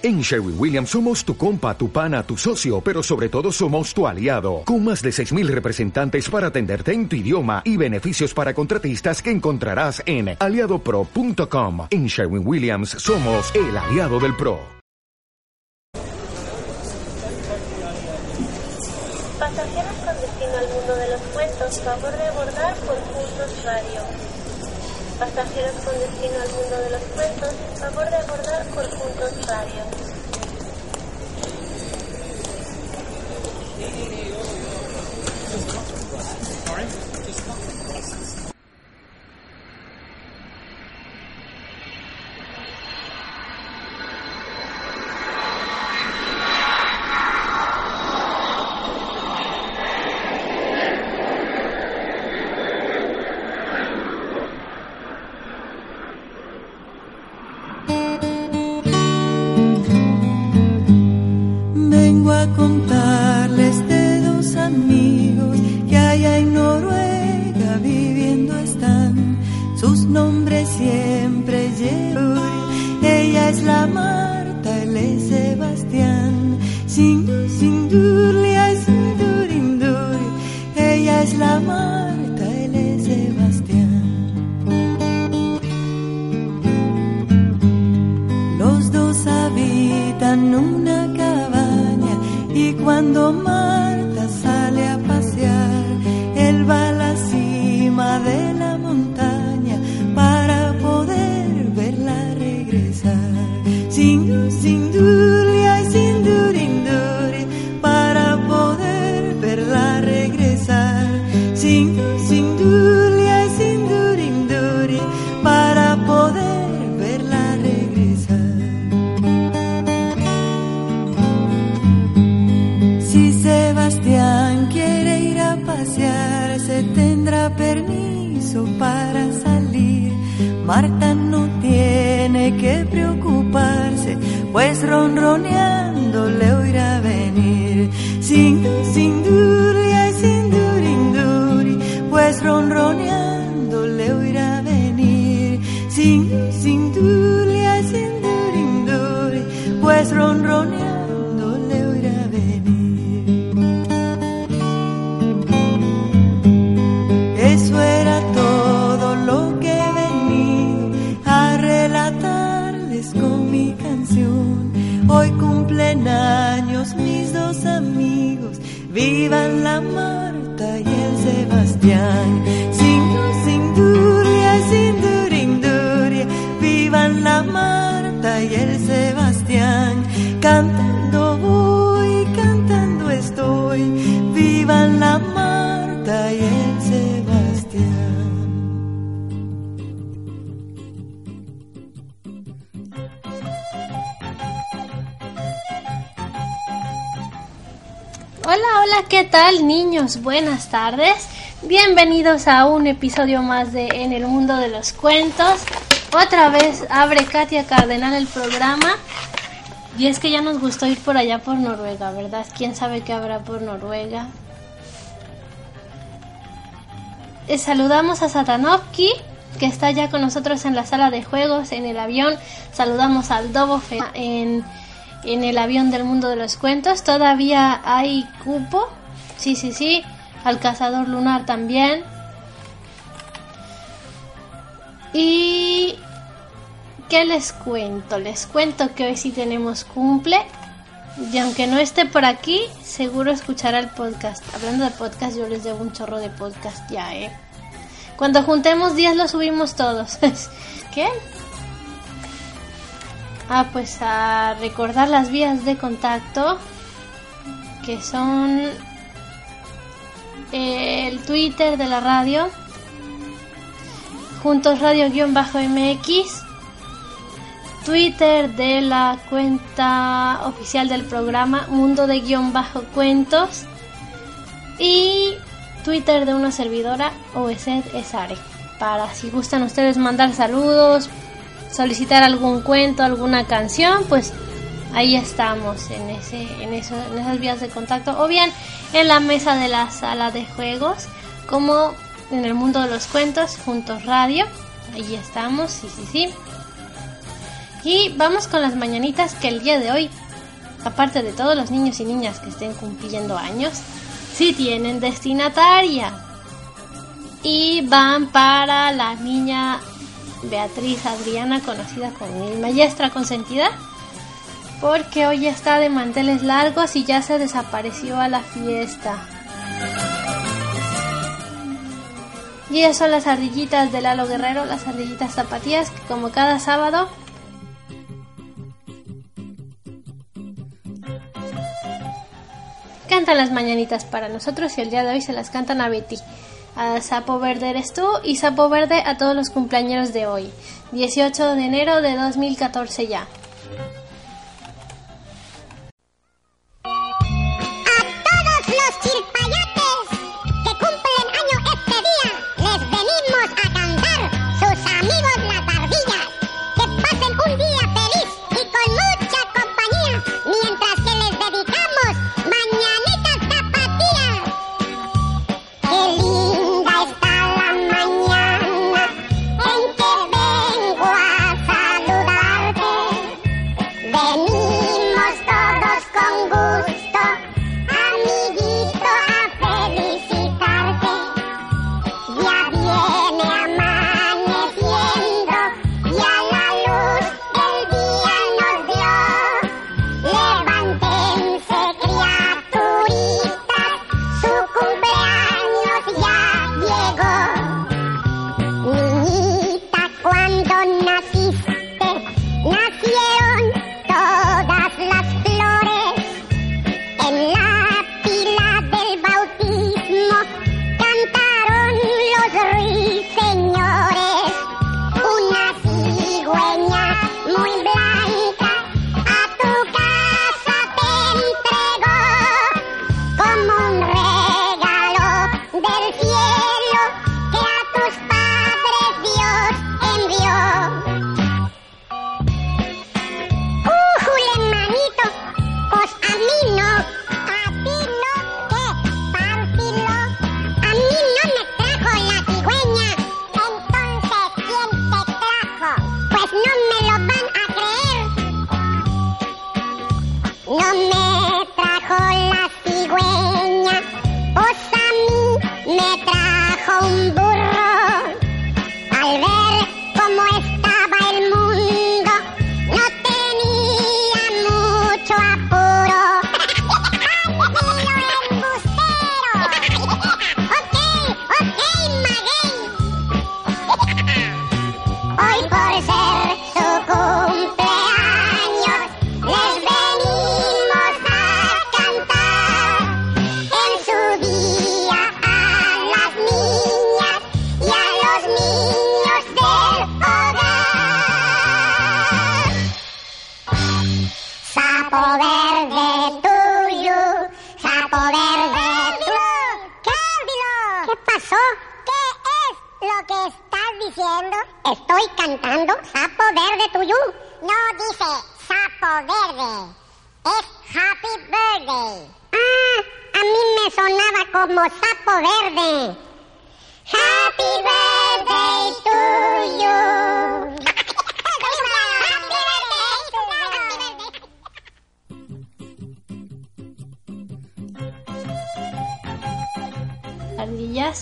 En Sherwin Williams somos tu compa, tu pana, tu socio, pero sobre todo somos tu aliado, con más de 6.000 representantes para atenderte en tu idioma y beneficios para contratistas que encontrarás en aliadopro.com. En Sherwin Williams somos el aliado del PRO. Pasajeros con destino al mundo de los cuentos, favor de abordar por puntos radio. Pasajeros con destino al mundo de los cuentos, favor de abordar por puntos. Vengo canción. Hoy cumplen años mis dos amigos, vivan la Marta y el Sebastián. Sin, sin duria, sin durinduria, vivan la Marta y el Sebastián. Cantando Hola, hola, ¿qué tal niños? Buenas tardes. Bienvenidos a un episodio más de En el mundo de los cuentos. Otra vez abre Katia Cardenal el programa. Y es que ya nos gustó ir por allá por Noruega, ¿verdad? ¿Quién sabe qué habrá por Noruega? Eh, saludamos a Satanovki, que está ya con nosotros en la sala de juegos, en el avión. Saludamos al Dobofe en, en el avión del mundo de los cuentos. Todavía hay cupo. Sí, sí, sí. Al cazador lunar también. Y... ¿Qué les cuento? Les cuento que hoy sí tenemos cumple. Y aunque no esté por aquí, seguro escuchará el podcast. Hablando de podcast, yo les debo un chorro de podcast ya, ¿eh? Cuando juntemos días lo subimos todos. ¿Qué? Ah, pues a recordar las vías de contacto, que son el Twitter de la radio, juntos radio-mx, Twitter de la cuenta oficial del programa Mundo de guion bajo cuentos y Twitter de una servidora OSED Esare. Para si gustan ustedes mandar saludos, solicitar algún cuento, alguna canción, pues ahí estamos en ese, en eso, en esas vías de contacto, o bien en la mesa de la sala de juegos, como en el mundo de los cuentos, juntos radio, ahí estamos, sí, sí, sí. Y vamos con las mañanitas que el día de hoy, aparte de todos los niños y niñas que estén cumpliendo años, sí tienen destinataria. Y van para la niña Beatriz Adriana, conocida como mi maestra consentida, porque hoy está de manteles largos y ya se desapareció a la fiesta. Y esas son las ardillitas de Lalo Guerrero, las ardillitas zapatillas, que como cada sábado cantan las mañanitas para nosotros y el día de hoy se las cantan a Betty. A Sapo Verde eres tú y Sapo Verde a todos los cumpleaños de hoy. 18 de enero de 2014 ya. estoy cantando Sapo Verde Tuyú. No dice Sapo Verde, es Happy Birthday. Ah, a mí me sonaba como Sapo Verde. Happy Birthday to you.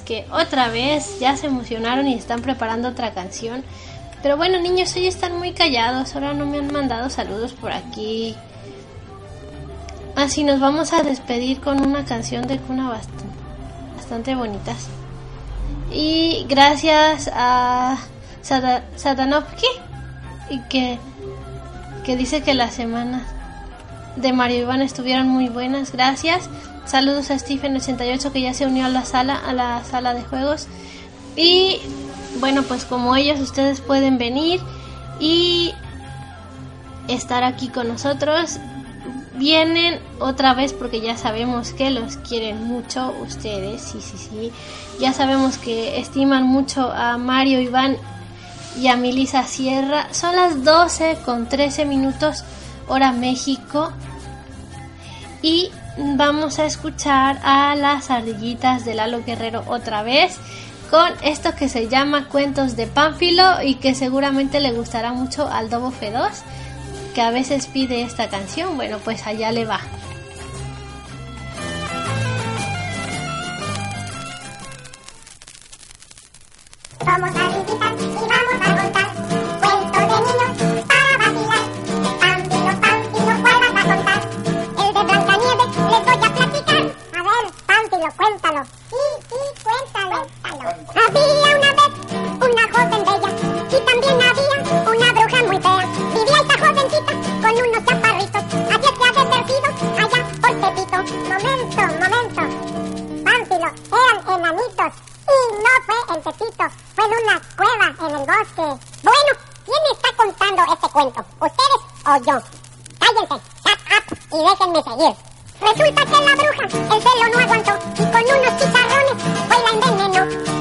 Que otra vez ya se emocionaron y están preparando otra canción. Pero bueno, niños, hoy están muy callados. Ahora no me han mandado saludos por aquí. Así nos vamos a despedir con una canción de cuna bastante, bastante bonitas. Y gracias a Satanovsky y que, que dice que las semanas de Mario Iván estuvieron muy buenas. Gracias. Saludos a Stephen88 que ya se unió a la sala, a la sala de juegos. Y bueno, pues como ellos, ustedes pueden venir y estar aquí con nosotros. Vienen otra vez porque ya sabemos que los quieren mucho ustedes, sí, sí, sí. Ya sabemos que estiman mucho a Mario Iván y a Milisa Sierra. Son las 12 con 13 minutos hora México. Y vamos a escuchar a las ardillitas de Lalo Guerrero otra vez con esto que se llama Cuentos de Pánfilo y que seguramente le gustará mucho al Dobo Feroz que a veces pide esta canción. Bueno, pues allá le va. Vamos a Había una vez una joven bella y también había una bruja muy fea. Vivía esta jovencita con unos chaparritos, así es que había advertido allá por Pepito. Momento, momento. Pánfilo, eran enanitos y no fue en Pepito, fue en una cueva en el bosque. Bueno, ¿quién está contando este cuento? ¿Ustedes o yo? Cállense, shut up y déjenme seguir. Resulta que la bruja el celo no aguantó y con unos chicharrones no no no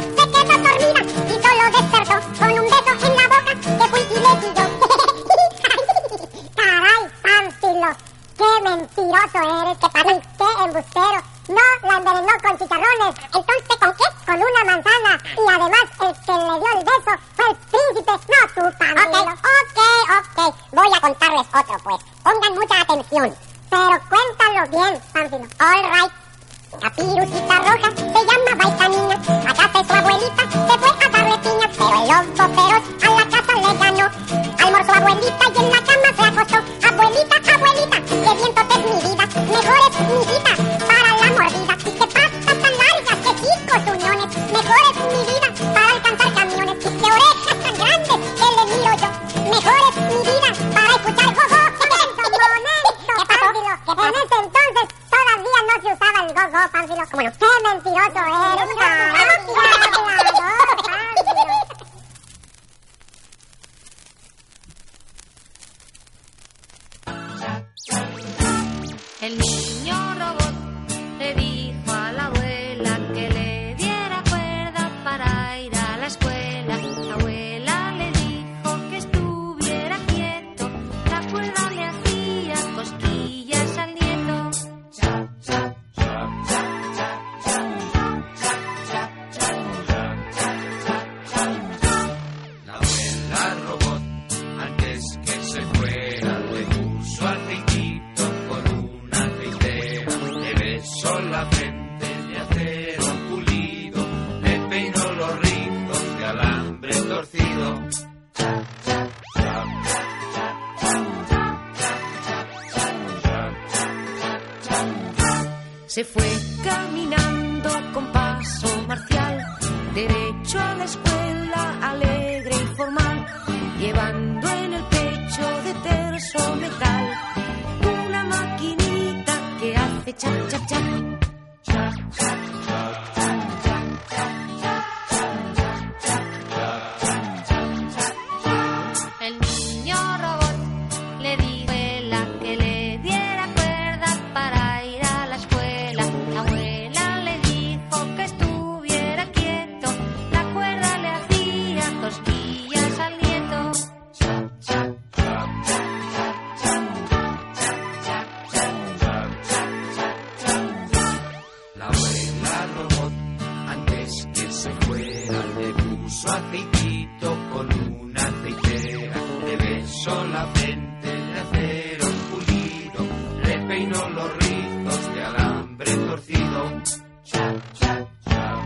solamente el de acero pulido, repeino los rizos de alambre torcido. Cha, cha, cha,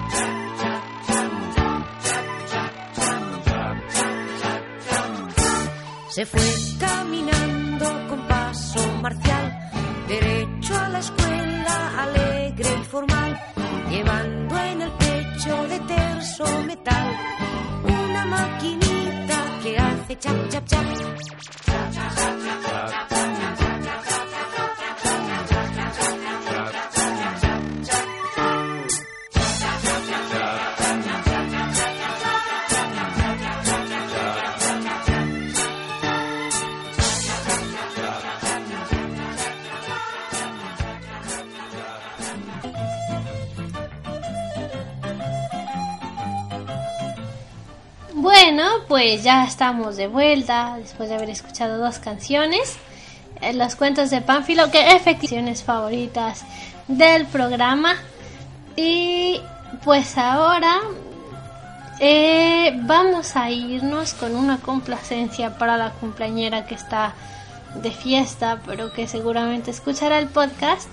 cha. Se fue ya estamos de vuelta después de haber escuchado dos canciones. Eh, Los cuentos de Pánfilo, que efectivamente favoritas del programa. Y pues ahora eh, vamos a irnos con una complacencia para la cumpleañera que está de fiesta, pero que seguramente escuchará el podcast.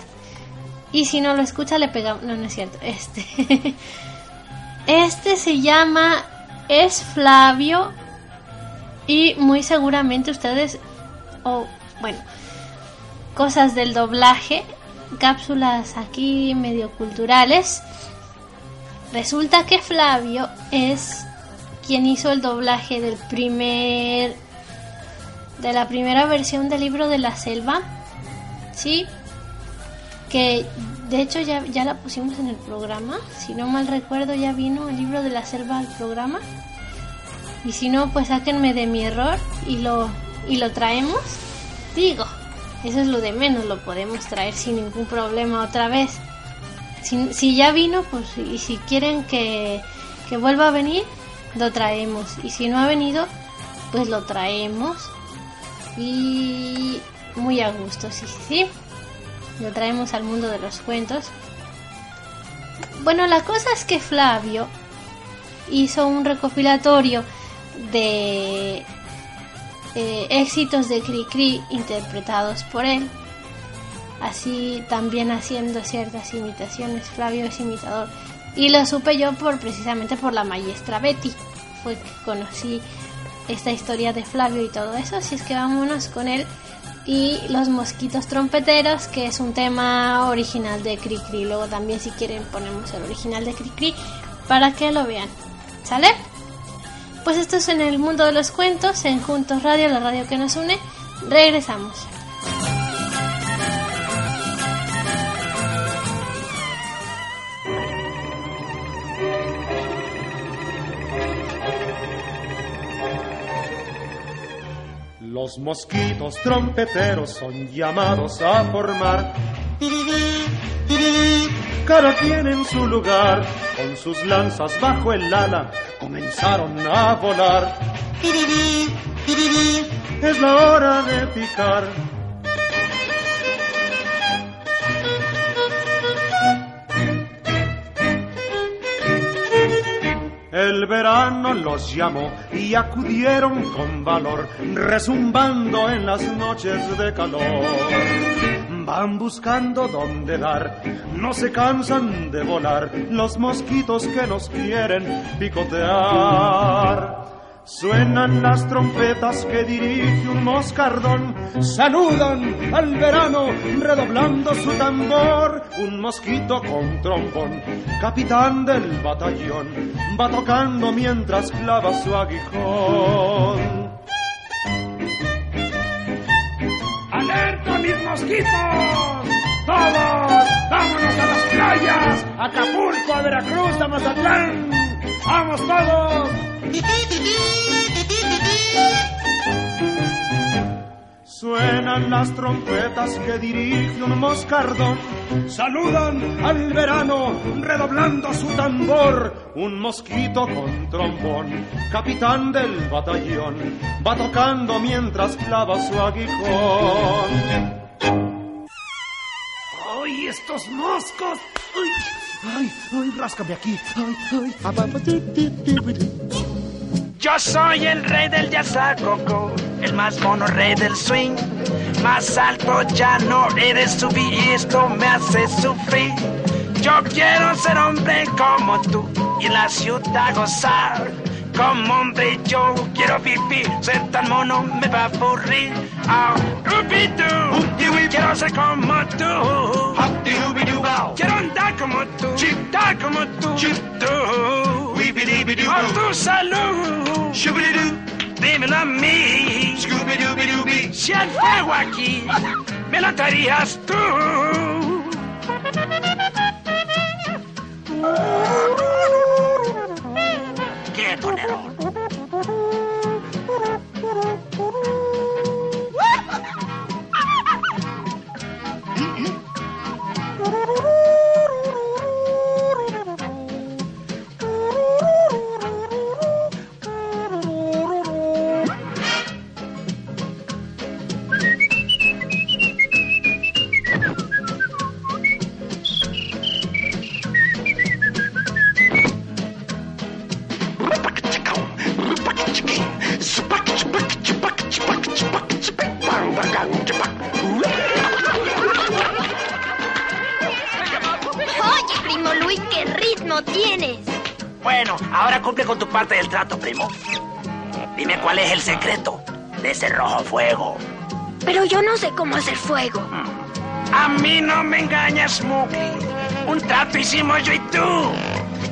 Y si no lo escucha, le pegamos. No, no es cierto. Este. este se llama Es Flavio y muy seguramente ustedes. O, bueno. Cosas del doblaje. Cápsulas aquí medio culturales. Resulta que Flavio es quien hizo el doblaje del primer de la primera versión del libro de la selva, sí, que de hecho ya, ya la pusimos en el programa, si no mal recuerdo ya vino el libro de la selva al programa, y si no pues sáquenme de mi error y lo y lo traemos, digo, eso es lo de menos, lo podemos traer sin ningún problema otra vez. Si, si ya vino, pues y si quieren que, que vuelva a venir, lo traemos. Y si no ha venido, pues lo traemos. Y muy a gusto, sí, sí, sí. Lo traemos al mundo de los cuentos. Bueno, la cosa es que Flavio hizo un recopilatorio de eh, éxitos de Cricri interpretados por él. Así también haciendo ciertas imitaciones. Flavio es imitador. Y lo supe yo por precisamente por la maestra Betty. Fue que conocí esta historia de Flavio y todo eso. Así es que vámonos con él y los mosquitos trompeteros, que es un tema original de Cricri. Luego también si quieren ponemos el original de Cricri para que lo vean. ¿Sale? Pues esto es en el mundo de los cuentos, en Juntos Radio, la radio que nos une. Regresamos. Los mosquitos trompeteros son llamados a formar. Cada quien en su lugar, con sus lanzas bajo el ala, comenzaron a volar. Es la hora de picar. El verano los llamó y acudieron con valor, rezumbando en las noches de calor. Van buscando dónde dar, no se cansan de volar los mosquitos que nos quieren picotear. Suenan las trompetas que dirige un moscardón, saludan al verano redoblando su tambor. Un mosquito con trombón, capitán del batallón, va tocando mientras clava su aguijón. ¡Alerta, mis mosquitos! ¡Todos! ¡Vámonos a las playas! ¡A Acapulco, a Veracruz, a Mazatlán! ¡Vamos todos! Suenan las trompetas que dirige un moscardón. Saludan al verano redoblando su tambor. Un mosquito con trombón, capitán del batallón, va tocando mientras clava su aguijón. ¡Ay, estos moscos! ¡Ay, ay, ay ráscame aquí! ¡Ay, ay! Yo soy el rey del yazacoco, el más mono rey del swing. Más alto ya no eres subir y esto me hace sufrir. Yo quiero ser hombre como tú y en la ciudad gozar. Como hombre yo quiero vivir, ser tan mono me va a aburrir. Ah, ubi-doo, quiero ser como tú. Quiero andar como tú, dar como tú. A tu salud, dímelo a mí. Si hay fuego aquí, me lo darías tú. No fuego. Pero yo no sé cómo hacer fuego. A mí no me engañas, Mowgli. Un trato hicimos yo y tú.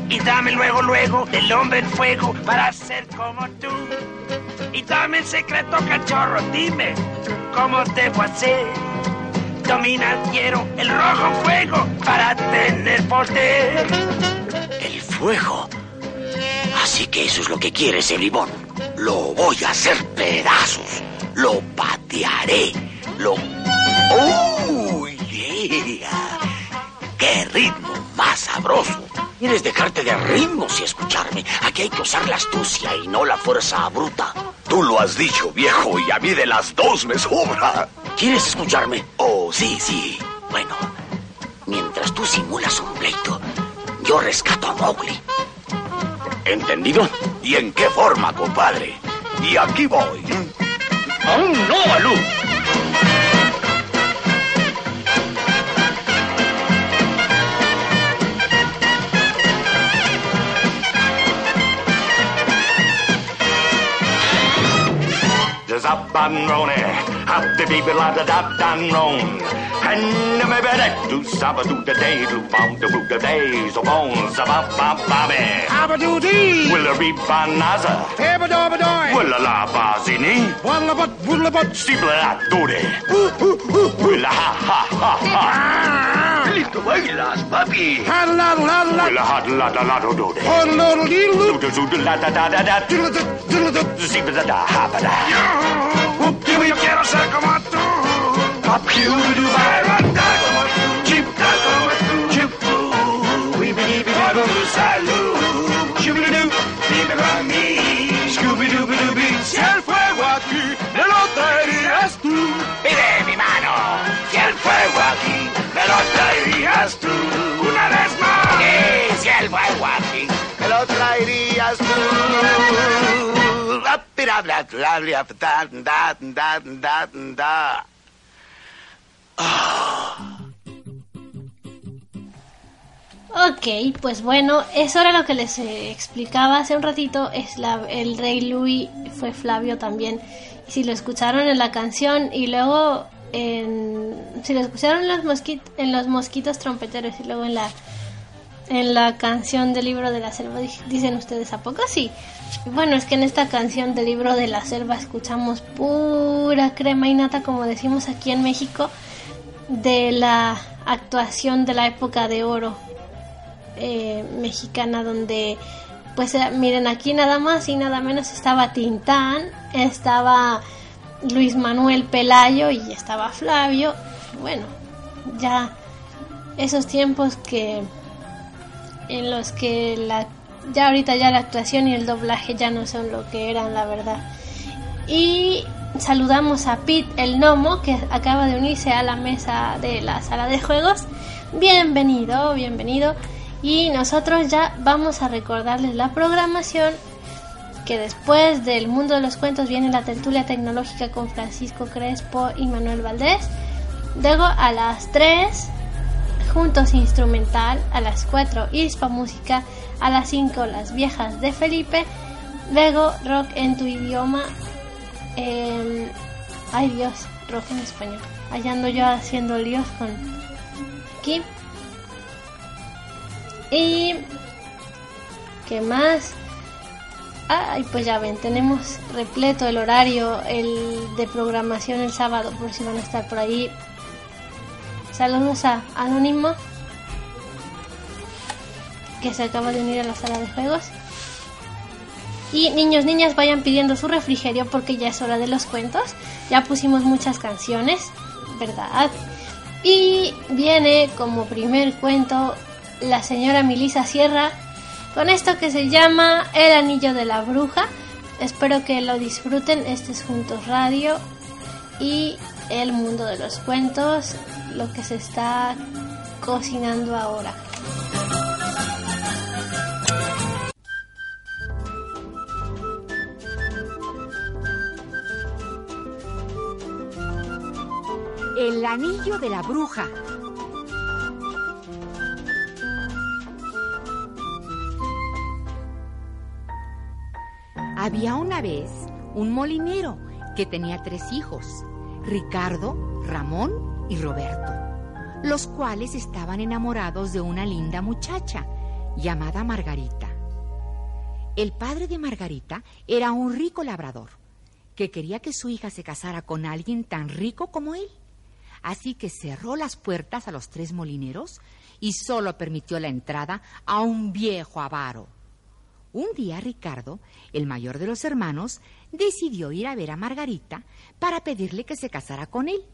Y dame luego, luego el hombre en fuego para ser como tú. Y dame el secreto, cachorro. Dime cómo debo hacer. Dominar quiero el rojo fuego para tener poder. El fuego. Así que eso es lo que quiere ese bribón. Lo voy a hacer pedazos. Lo patearé. Lo... ¡Oh, yeah! ¡Qué ritmo más sabroso! Quieres dejarte de ritmos y escucharme. Aquí hay que usar la astucia y no la fuerza bruta. Tú lo has dicho, viejo, y a mí de las dos me sobra. ¿Quieres escucharme? Oh, sí, sí. Bueno, mientras tú simulas un pleito, yo rescato a Mowgli. ¿Entendido? ¿Y en qué forma, compadre? Y aquí voy. Oh, a un nuevo balú. Zap and roll happy people at the dap and wrong. Panda me bede, do saba do da day, do bom da boo da day, so bones a bop bop bobby. Abba do dee. Willa be banaza. Ebba do ba doy. Willa la bazini. Walla but willa but. Steepla la doody. Willa ha ha ha ha. Lift away, last puppy. Ha la la la. Willa ha la la la do doody. Ha la la dee loo. Do do do la da da da da. Diddle da do da. Steepla da da ha ba da. Yo, whoop dee we get us a come on through. Do ba. como tú. Chip como tú. Chip. Todo salud. Shoo-be-doo. Dime para mí. Scooby-Dooby-Dooby. Si el fuego aquí me lo traerías tú. Pide mi mano. Si el fuego aquí me lo traerías tú. Una vez más. Si el fuego aquí me lo traerías tú. Bla, bla, bla, bla, da, da, da, da, da. Ok, pues bueno, eso era lo que les eh, explicaba hace un ratito. Es la, el rey Louis fue Flavio también. Si lo escucharon en la canción y luego en, si lo escucharon en los, mosquit, en los mosquitos trompeteros y luego en la en la canción del libro de la selva di- dicen ustedes a poco sí. Bueno, es que en esta canción del libro de la selva escuchamos pura crema y nata como decimos aquí en México de la actuación de la época de oro eh, mexicana donde pues miren aquí nada más y nada menos estaba Tintán, estaba Luis Manuel Pelayo y estaba Flavio. Bueno, ya esos tiempos que en los que la ya ahorita ya la actuación y el doblaje ya no son lo que eran la verdad. Y saludamos a Pete el Nomo que acaba de unirse a la mesa de la sala de juegos. Bienvenido, bienvenido. Y nosotros ya vamos a recordarles la programación que después del mundo de los cuentos viene la tertulia tecnológica con Francisco Crespo y Manuel Valdés. Luego a las 3 juntos instrumental, a las 4 Hispa Música, a las 5 las viejas de Felipe, luego rock en tu idioma, eh, ay Dios, rock en español, allá ando yo haciendo líos con aquí. Y ¿qué más? Ay, pues ya ven, tenemos repleto el horario el de programación el sábado, por si van a estar por ahí. Saludos a Anónimo, que se acaba de unir a la sala de juegos. Y niños, niñas, vayan pidiendo su refrigerio porque ya es hora de los cuentos. Ya pusimos muchas canciones, ¿verdad? Y viene como primer cuento la señora Milisa Sierra con esto que se llama El Anillo de la Bruja. Espero que lo disfruten. Este es Juntos Radio y el mundo de los cuentos, lo que se está cocinando ahora. El anillo de la bruja. Había una vez un molinero que tenía tres hijos, Ricardo, Ramón y Roberto, los cuales estaban enamorados de una linda muchacha llamada Margarita. El padre de Margarita era un rico labrador que quería que su hija se casara con alguien tan rico como él. Así que cerró las puertas a los tres molineros y solo permitió la entrada a un viejo avaro. Un día Ricardo, el mayor de los hermanos, decidió ir a ver a Margarita para pedirle que se casara con él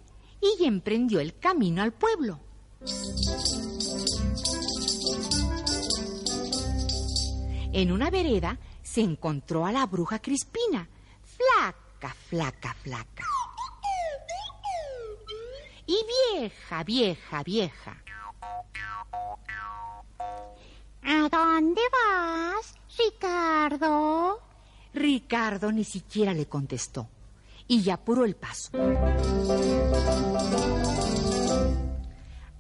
y emprendió el camino al pueblo. En una vereda se encontró a la bruja Crispina, flaca, flaca, flaca. Y vieja, vieja, vieja. ¿A dónde vas, Ricardo? Ricardo ni siquiera le contestó y ya apuró el paso.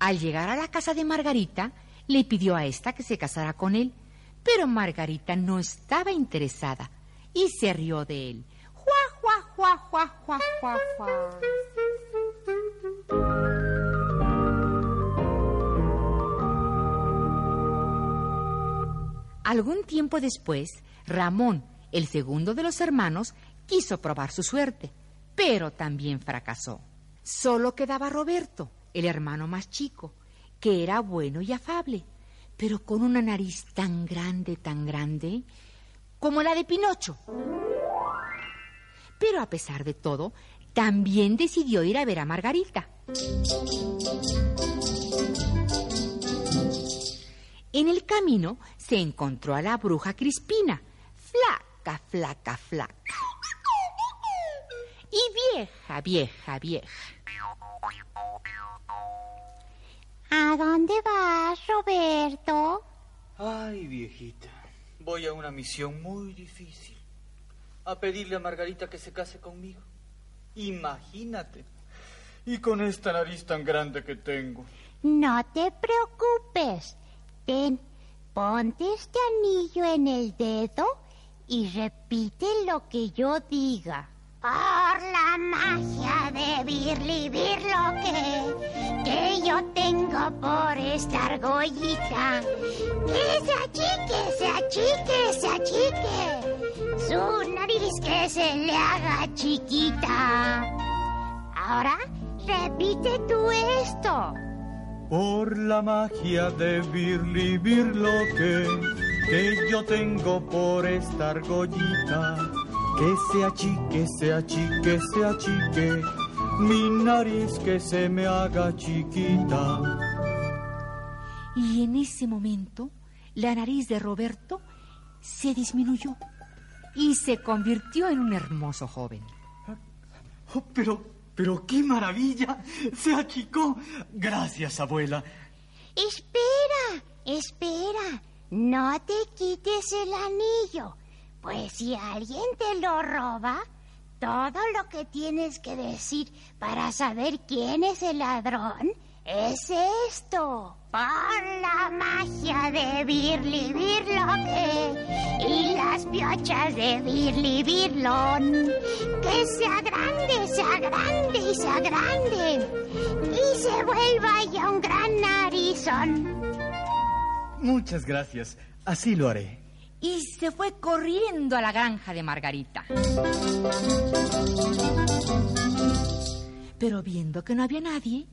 Al llegar a la casa de Margarita, le pidió a esta que se casara con él, pero Margarita no estaba interesada y se rió de él. ¡Juá, juá, juá, juá, juá, juá, juá! Algún tiempo después, Ramón, el segundo de los hermanos, quiso probar su suerte, pero también fracasó. Solo quedaba Roberto, el hermano más chico, que era bueno y afable, pero con una nariz tan grande, tan grande, como la de Pinocho. Pero a pesar de todo, también decidió ir a ver a Margarita. En el camino se encontró a la bruja Crispina, flaca, flaca, flaca. Y vieja, vieja, vieja. ¿A dónde vas, Roberto? Ay, viejita, voy a una misión muy difícil. A pedirle a Margarita que se case conmigo. Imagínate. Y con esta nariz tan grande que tengo. No te preocupes. Ten, ponte este anillo en el dedo y repite lo que yo diga. Por la magia de Birli Birloque que yo tengo por esta argollita. Que se achique, se achique, se achique. Su nariz que se le haga chiquita. Ahora repite tú esto. Por la magia de Birli Birloque que yo tengo por esta argollita. Que se achique, se achique, se achique, mi nariz que se me haga chiquita. Y en ese momento, la nariz de Roberto se disminuyó y se convirtió en un hermoso joven. Oh, pero, pero qué maravilla. Se achicó. Gracias, abuela. Espera, espera. No te quites el anillo. Pues si alguien te lo roba, todo lo que tienes que decir para saber quién es el ladrón es esto. Por la magia de Birli Birloque y las piochas de Birli Birlon, que sea grande, sea grande y sea grande y se vuelva ya un gran narizón. Muchas gracias. Así lo haré. Y se fue corriendo a la granja de Margarita. Pero viendo que no había nadie,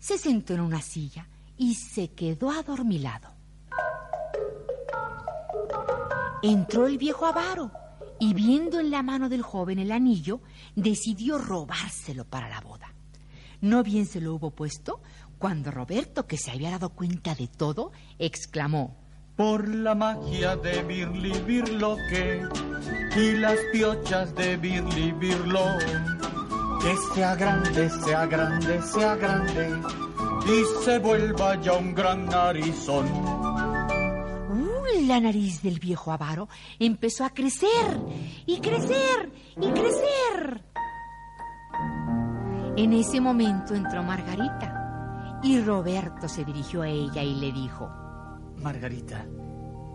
se sentó en una silla y se quedó adormilado. Entró el viejo avaro y viendo en la mano del joven el anillo, decidió robárselo para la boda. No bien se lo hubo puesto cuando Roberto, que se había dado cuenta de todo, exclamó, Por la magia de Birli Birloque y las piochas de Birli Birlo, que sea grande, sea grande, sea grande y se vuelva ya un gran narizón. Uh, la nariz del viejo avaro empezó a crecer y crecer y crecer. En ese momento entró Margarita y Roberto se dirigió a ella y le dijo, Margarita,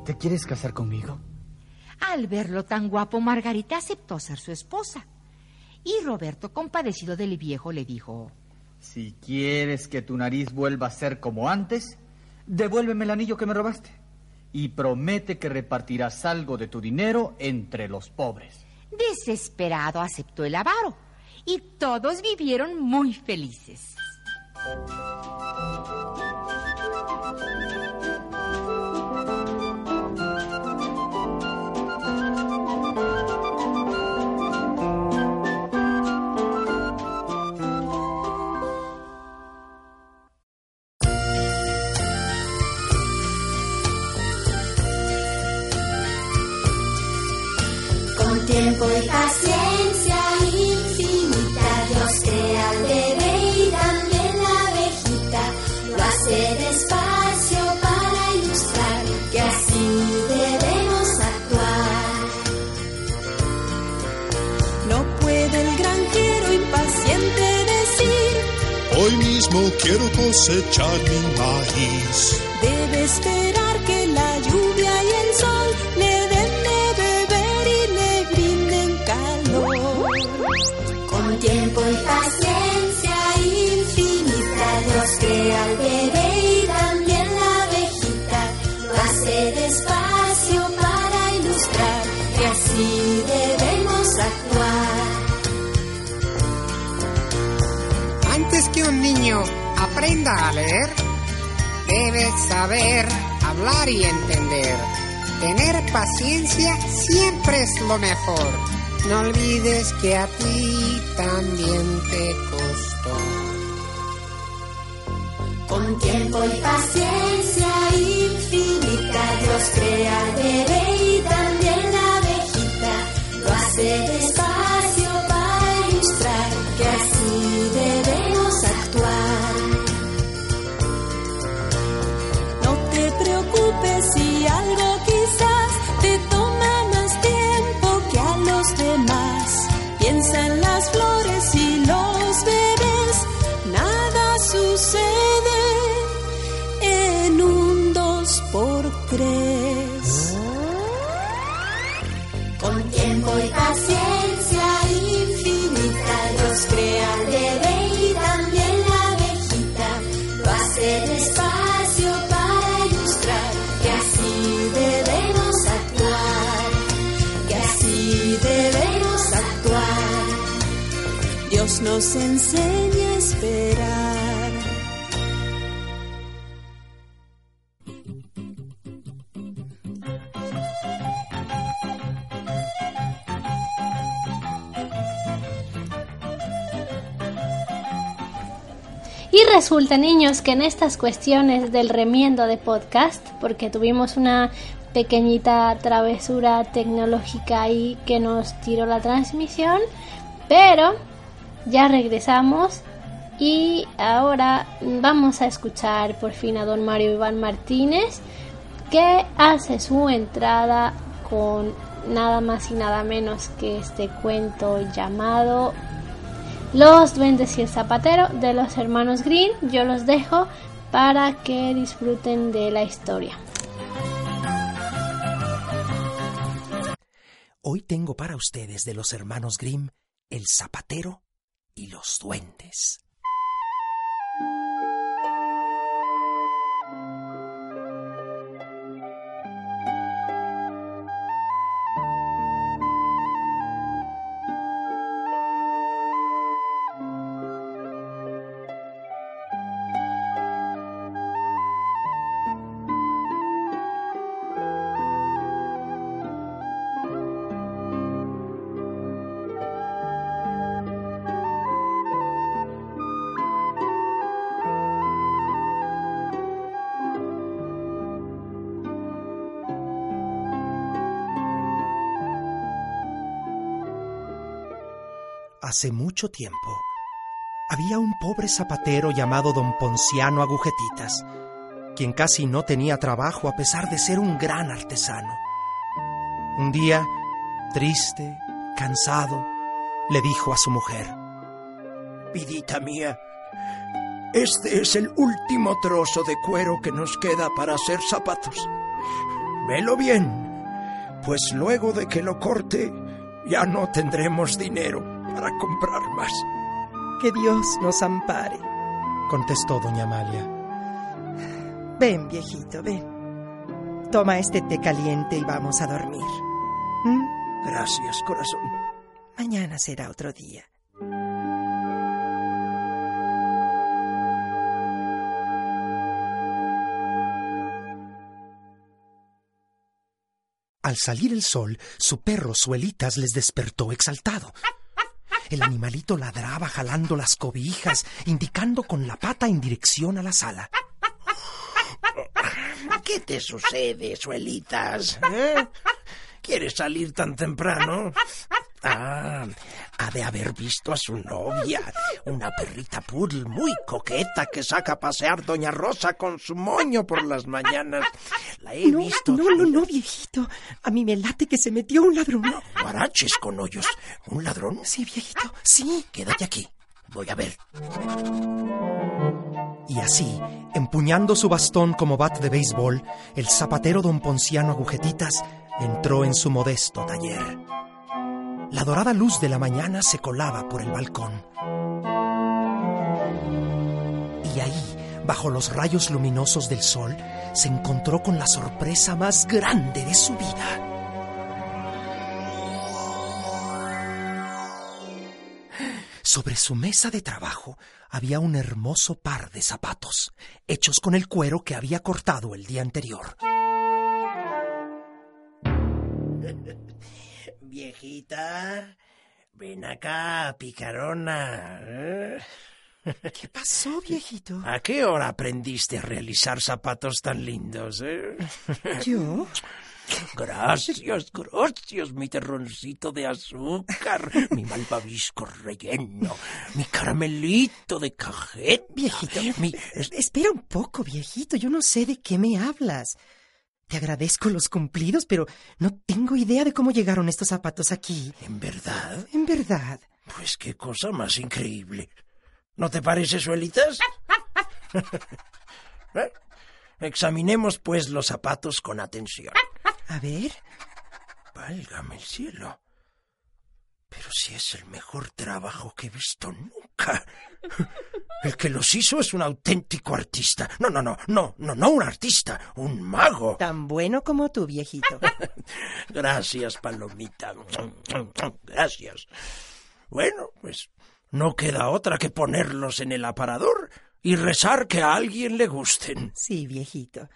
¿te quieres casar conmigo? Al verlo tan guapo, Margarita aceptó ser su esposa. Y Roberto, compadecido del viejo, le dijo, Si quieres que tu nariz vuelva a ser como antes, devuélveme el anillo que me robaste y promete que repartirás algo de tu dinero entre los pobres. Desesperado aceptó el avaro y todos vivieron muy felices. Mismo quiero cosechar mi maíz. debe esperar que la lluvia y el sol aprenda a leer, debe saber hablar y entender. Tener paciencia siempre es lo mejor. No olvides que a ti también te costó. Con tiempo y paciencia infinita, Dios crea al bebé y también la abejita. Lo hace despacio para ilustrar que así nos enseña a esperar. Y resulta, niños, que en estas cuestiones del remiendo de podcast, porque tuvimos una pequeñita travesura tecnológica ahí que nos tiró la transmisión, pero ya regresamos y ahora vamos a escuchar por fin a don Mario Iván Martínez que hace su entrada con nada más y nada menos que este cuento llamado Los duendes y el zapatero de los hermanos Green. Yo los dejo para que disfruten de la historia. Hoy tengo para ustedes de los hermanos Grimm el zapatero y los duendes. Hace mucho tiempo había un pobre zapatero llamado don Ponciano Agujetitas, quien casi no tenía trabajo a pesar de ser un gran artesano. Un día, triste, cansado, le dijo a su mujer, Vidita mía, este es el último trozo de cuero que nos queda para hacer zapatos. Velo bien, pues luego de que lo corte ya no tendremos dinero para comprar más. Que Dios nos ampare, contestó doña Amalia. Ven, viejito, ven. Toma este té caliente y vamos a dormir. ¿Mm? Gracias, corazón. Mañana será otro día. Al salir el sol, su perro Suelitas les despertó exaltado. El animalito ladraba jalando las cobijas, indicando con la pata en dirección a la sala. ¿Qué te sucede, Suelitas? ¿Eh? ¿Quieres salir tan temprano? Ah, ha de haber visto a su novia, una perrita poodle muy coqueta que saca a pasear Doña Rosa con su moño por las mañanas. La he no, visto. No, no, no, viejito. A mí me late que se metió un ladrón. Guaraches con hoyos. ¿Un ladrón? Sí, viejito, sí. Quédate aquí. Voy a ver. Y así, empuñando su bastón como bat de béisbol, el zapatero don Ponciano Agujetitas entró en su modesto taller. La dorada luz de la mañana se colaba por el balcón. Y ahí, bajo los rayos luminosos del sol, se encontró con la sorpresa más grande de su vida. Sobre su mesa de trabajo había un hermoso par de zapatos, hechos con el cuero que había cortado el día anterior. Viejita, ven acá, picarona. ¿eh? ¿Qué pasó, viejito? ¿A qué hora aprendiste a realizar zapatos tan lindos? eh? ¿Yo? Gracias, gracias, mi terroncito de azúcar, mi malvavisco relleno, mi caramelito de cajeta. Viejito, mi... espera un poco, viejito, yo no sé de qué me hablas. Te agradezco los cumplidos, pero no tengo idea de cómo llegaron estos zapatos aquí. ¿En verdad? En verdad. Pues qué cosa más increíble. ¿No te parece, Suelitas? ¿Eh? Examinemos, pues, los zapatos con atención. A ver. Válgame el cielo. Pero si es el mejor trabajo que he visto nunca. El que los hizo es un auténtico artista. No, no, no, no, no, no un artista, un mago. Tan bueno como tú, viejito. Gracias, Palomita. Gracias. Bueno, pues no queda otra que ponerlos en el aparador y rezar que a alguien le gusten. Sí, viejito.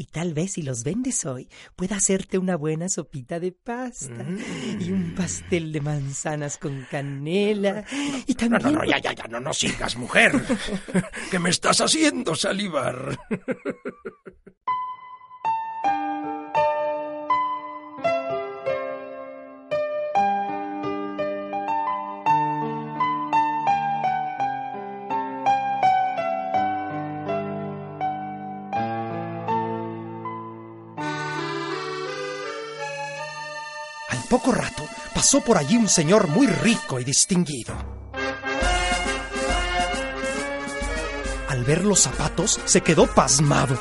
Y tal vez si los vendes hoy, pueda hacerte una buena sopita de pasta Mm. y un pastel de manzanas con canela. Y No, también... no, no, ya, ya, ya, no, no sigas, mujer. que me estás haciendo salivar. Poco rato pasó por allí un señor muy rico y distinguido. Al ver los zapatos, se quedó pasmado.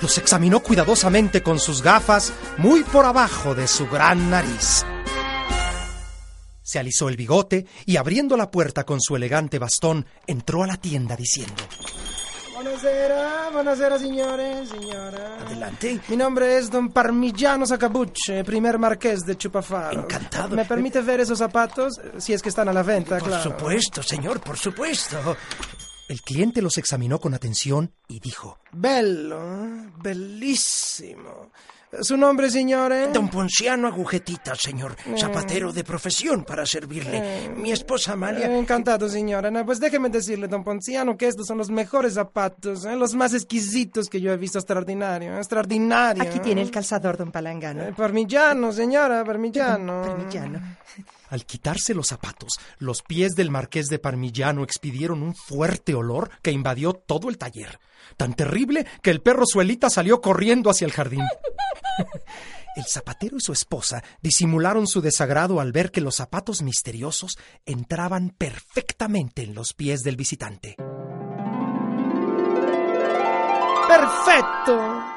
Los examinó cuidadosamente con sus gafas muy por abajo de su gran nariz. Se alisó el bigote y abriendo la puerta con su elegante bastón, entró a la tienda diciendo... Buonasera, buonasera signore, signora. Adelante. Mi nombre es don Parmigiano Sacabuche, primer marqués de Chupafaro. Encantado. ¿Me permite ver esos zapatos? Si es que están a la venta, Por claro. supuesto, señor, por supuesto. El cliente los examinó con atención y dijo... Bello, ¿eh? ¿Su nombre, signore? Don Ponciano Agujetita, señor. Eh. Zapatero de profesión para servirle. Eh. Mi esposa Amalia. Eh, encantado, señora. No, pues déjeme decirle, don Ponciano, que estos son los mejores zapatos, ¿eh? los más exquisitos que yo he visto. Extraordinario, extraordinario. Aquí tiene el calzador, don Palangano. Eh, parmigiano, señora, parmigiano. Parmigiano. Al quitarse los zapatos, los pies del marqués de Parmigiano expidieron un fuerte olor que invadió todo el taller. Tan terrible que el perro Suelita salió corriendo hacia el jardín. El zapatero y su esposa disimularon su desagrado al ver que los zapatos misteriosos entraban perfectamente en los pies del visitante. ¡Perfecto!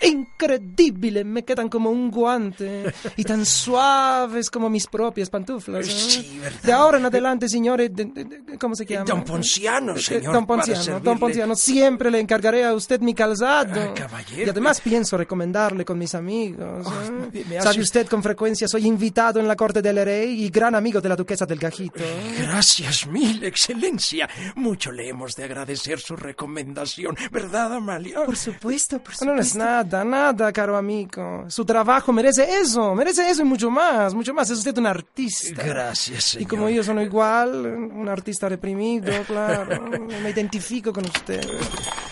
Increíble, me quedan como un guante y tan suaves como mis propias pantuflas. ¿eh? Sí, ¿verdad? De ahora en adelante, señores, de- de- de- ¿cómo se llama? Don Ponciano, Eh, señor, Don Ponciano. Don Ponciano, siempre le encargaré a usted mi calzado. Ah, caballero. Y además pienso recomendarle con mis amigos. ¿eh? me- me Sabe hace- usted, con frecuencia soy invitado en la corte del rey y gran amigo de la duquesa del Gajito. ¿eh? Gracias mil, excelencia. Mucho le hemos de agradecer su recomendación, ¿verdad, Amalia? Por supuesto, por supuesto. No es nada, nada, caro amigo. Su trabajo merece eso, merece eso y mucho más, mucho más. Es usted un artista. Gracias, señor. Y como yo soy igual, un artista reprimido, claro, me identifico con usted.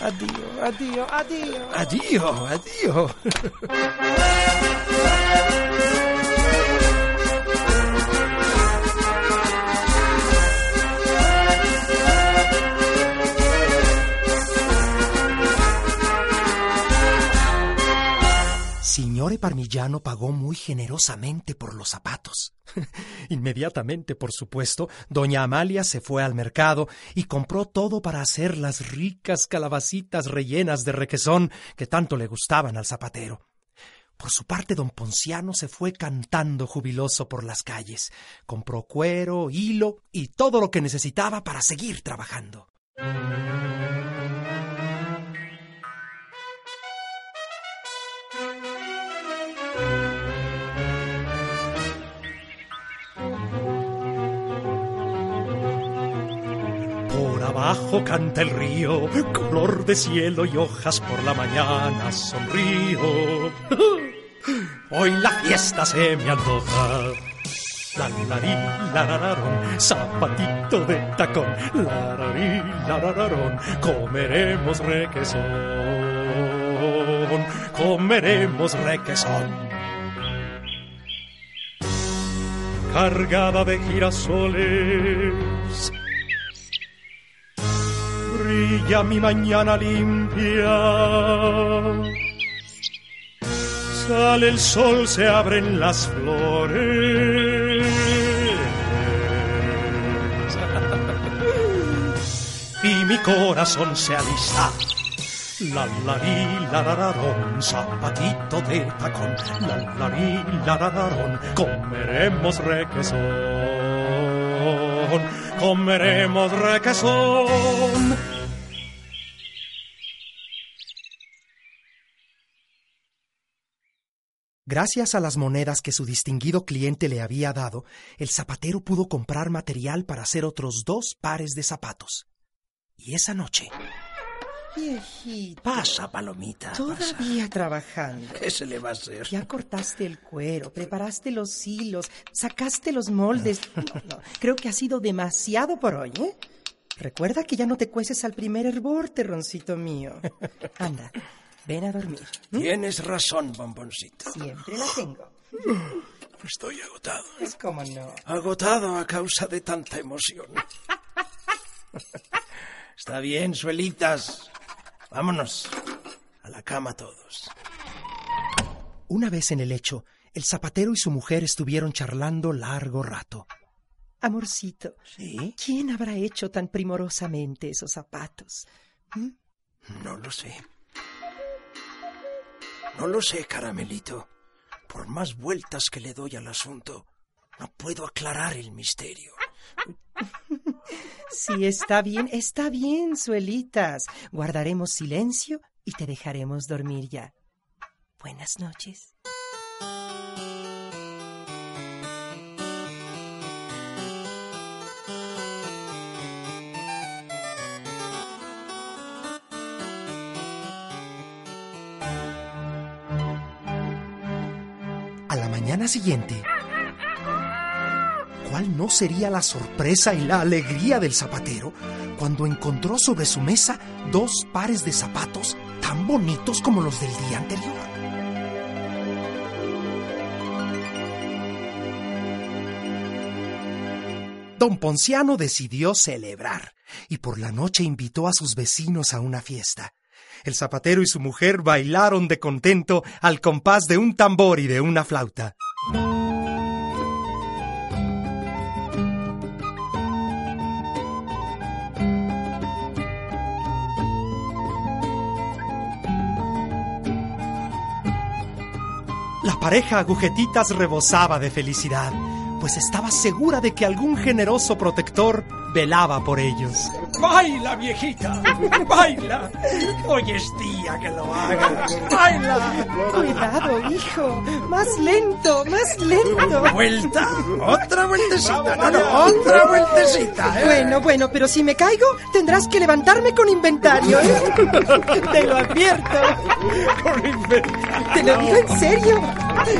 Adiós, adiós, adiós. Adiós, adiós. Signore Parmigiano pagó muy generosamente por los zapatos. Inmediatamente, por supuesto, doña Amalia se fue al mercado y compró todo para hacer las ricas calabacitas rellenas de requesón que tanto le gustaban al zapatero. Por su parte, don Ponciano se fue cantando jubiloso por las calles. Compró cuero, hilo y todo lo que necesitaba para seguir trabajando. Abajo canta el río, color de cielo y hojas por la mañana sonrío. Hoy la fiesta se me antoja. La larí, larararón, zapatito de tacón. Lararí, larararón, comeremos requesón. Comeremos requesón. Cargada de girasoles brilla mi mañana limpia. Sale el sol, se abren las flores. Y mi corazón se alista. La la ri, la ron, zapatito de tacón. La la ri, la ron, comeremos requesón. Comeremos. Gracias a las monedas que su distinguido cliente le había dado, el zapatero pudo comprar material para hacer otros dos pares de zapatos. Y esa noche. Viejito. Pasa, palomita. Todavía trabajando. ¿Qué se le va a hacer? Ya cortaste el cuero, preparaste los hilos, sacaste los moldes. No, no, creo que ha sido demasiado por hoy, ¿eh? Recuerda que ya no te cueces al primer hervor, terroncito mío. Anda, ven a dormir. Tienes razón, bomboncito. Siempre la tengo. Estoy agotado. Es como no. Agotado a causa de tanta emoción. Está bien, suelitas. Vámonos. A la cama todos. Una vez en el lecho, el zapatero y su mujer estuvieron charlando largo rato. Amorcito, ¿Sí? ¿quién habrá hecho tan primorosamente esos zapatos? ¿Mm? No lo sé. No lo sé, caramelito. Por más vueltas que le doy al asunto, no puedo aclarar el misterio. Sí, está bien, está bien, suelitas. Guardaremos silencio y te dejaremos dormir ya. Buenas noches. A la mañana siguiente, ¿cuál no sería la sorpresa y la alegría del zapatero cuando encontró sobre su mesa dos pares de zapatos tan bonitos como los del día anterior? Don Ponciano decidió celebrar y por la noche invitó a sus vecinos a una fiesta. El zapatero y su mujer bailaron de contento al compás de un tambor y de una flauta. Pareja agujetitas rebosaba de felicidad, pues estaba segura de que algún generoso protector velaba por ellos. ¡Baila, viejita! ¡Baila! Hoy es día que lo hagas. ¡Baila! Cuidado, hijo. Más lento, más lento. ¿Vuelta? ¿Otra vueltecita? No, no, otra vueltecita. ¿eh? Bueno, bueno, pero si me caigo, tendrás que levantarme con inventario. ¿eh? Te lo advierto. Con inventario. Te lo digo en serio.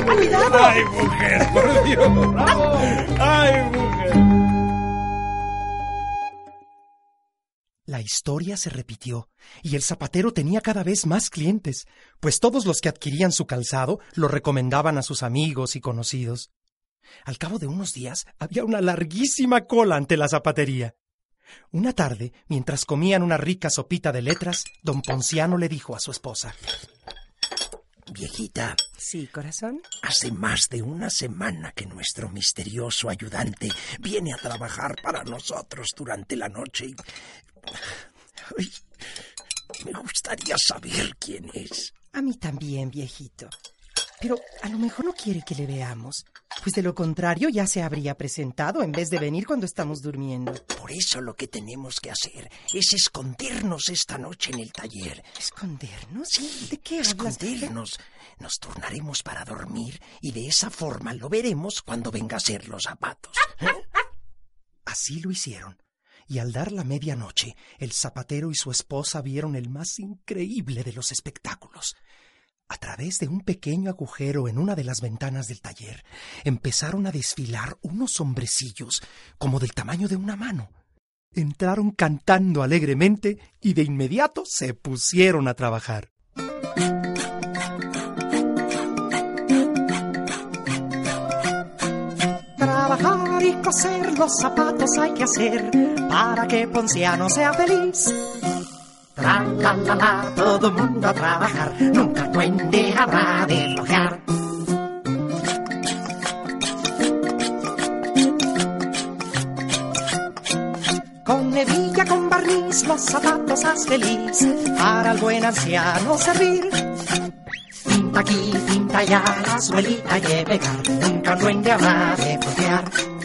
Cuidado. ¡Ay, mujer, por Dios! ¡Ay, mujer! La historia se repitió, y el zapatero tenía cada vez más clientes, pues todos los que adquirían su calzado lo recomendaban a sus amigos y conocidos. Al cabo de unos días había una larguísima cola ante la zapatería. Una tarde, mientras comían una rica sopita de letras, don Ponciano le dijo a su esposa Viejita, Sí, corazón. hace más de una semana que nuestro misterioso ayudante viene a trabajar para nosotros durante la noche y... Ay, me gustaría saber quién es. A mí también, viejito. Pero a lo mejor no quiere que le veamos. Pues de lo contrario ya se habría presentado en vez de venir cuando estamos durmiendo. Por eso lo que tenemos que hacer es escondernos esta noche en el taller. ¿Escondernos? Sí, ¿De qué hablas? escondernos. Nos turnaremos para dormir y de esa forma lo veremos cuando venga a ser los zapatos. ¿eh? Así lo hicieron. Y al dar la medianoche, el zapatero y su esposa vieron el más increíble de los espectáculos. A través de un pequeño agujero en una de las ventanas del taller, empezaron a desfilar unos hombrecillos como del tamaño de una mano. Entraron cantando alegremente y de inmediato se pusieron a trabajar. Los zapatos hay que hacer para que Ponciano sea feliz. Tra la la la, todo mundo a trabajar, nunca duende habrá de flojear. Con hebilla, con barniz, los zapatos haz feliz, para el buen anciano servir. Pinta aquí, pinta allá, la suelita pegar, nunca un duende habrá de flojear.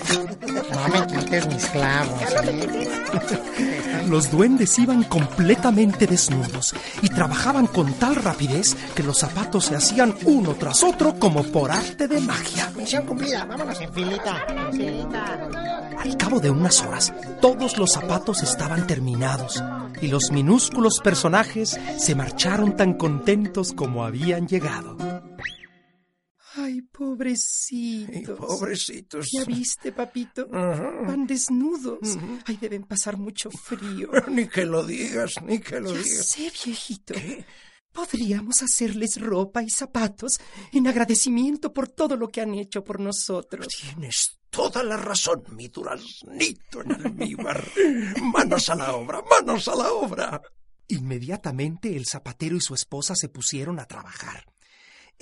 No me quites mis clavos. Los duendes iban completamente desnudos y trabajaban con tal rapidez que los zapatos se hacían uno tras otro como por arte de magia. Misión cumplida. Vámonos en filita. En filita. Al cabo de unas horas, todos los zapatos estaban terminados y los minúsculos personajes se marcharon tan contentos como habían llegado. Ay, pobrecitos. Pobrecitos. ¿Ya viste, papito? Ajá. Van desnudos. Ujú. Ay, deben pasar mucho frío. Ni que lo digas, ni que lo Ya digas. sé, viejito. Podríamos hacerles ropa y zapatos en agradecimiento por todo lo que han hecho por nosotros. Tienes toda la razón, mi duraznito en almíbar. Manos a la obra, manos a la obra. Inmediatamente el zapatero y su esposa se pusieron a trabajar.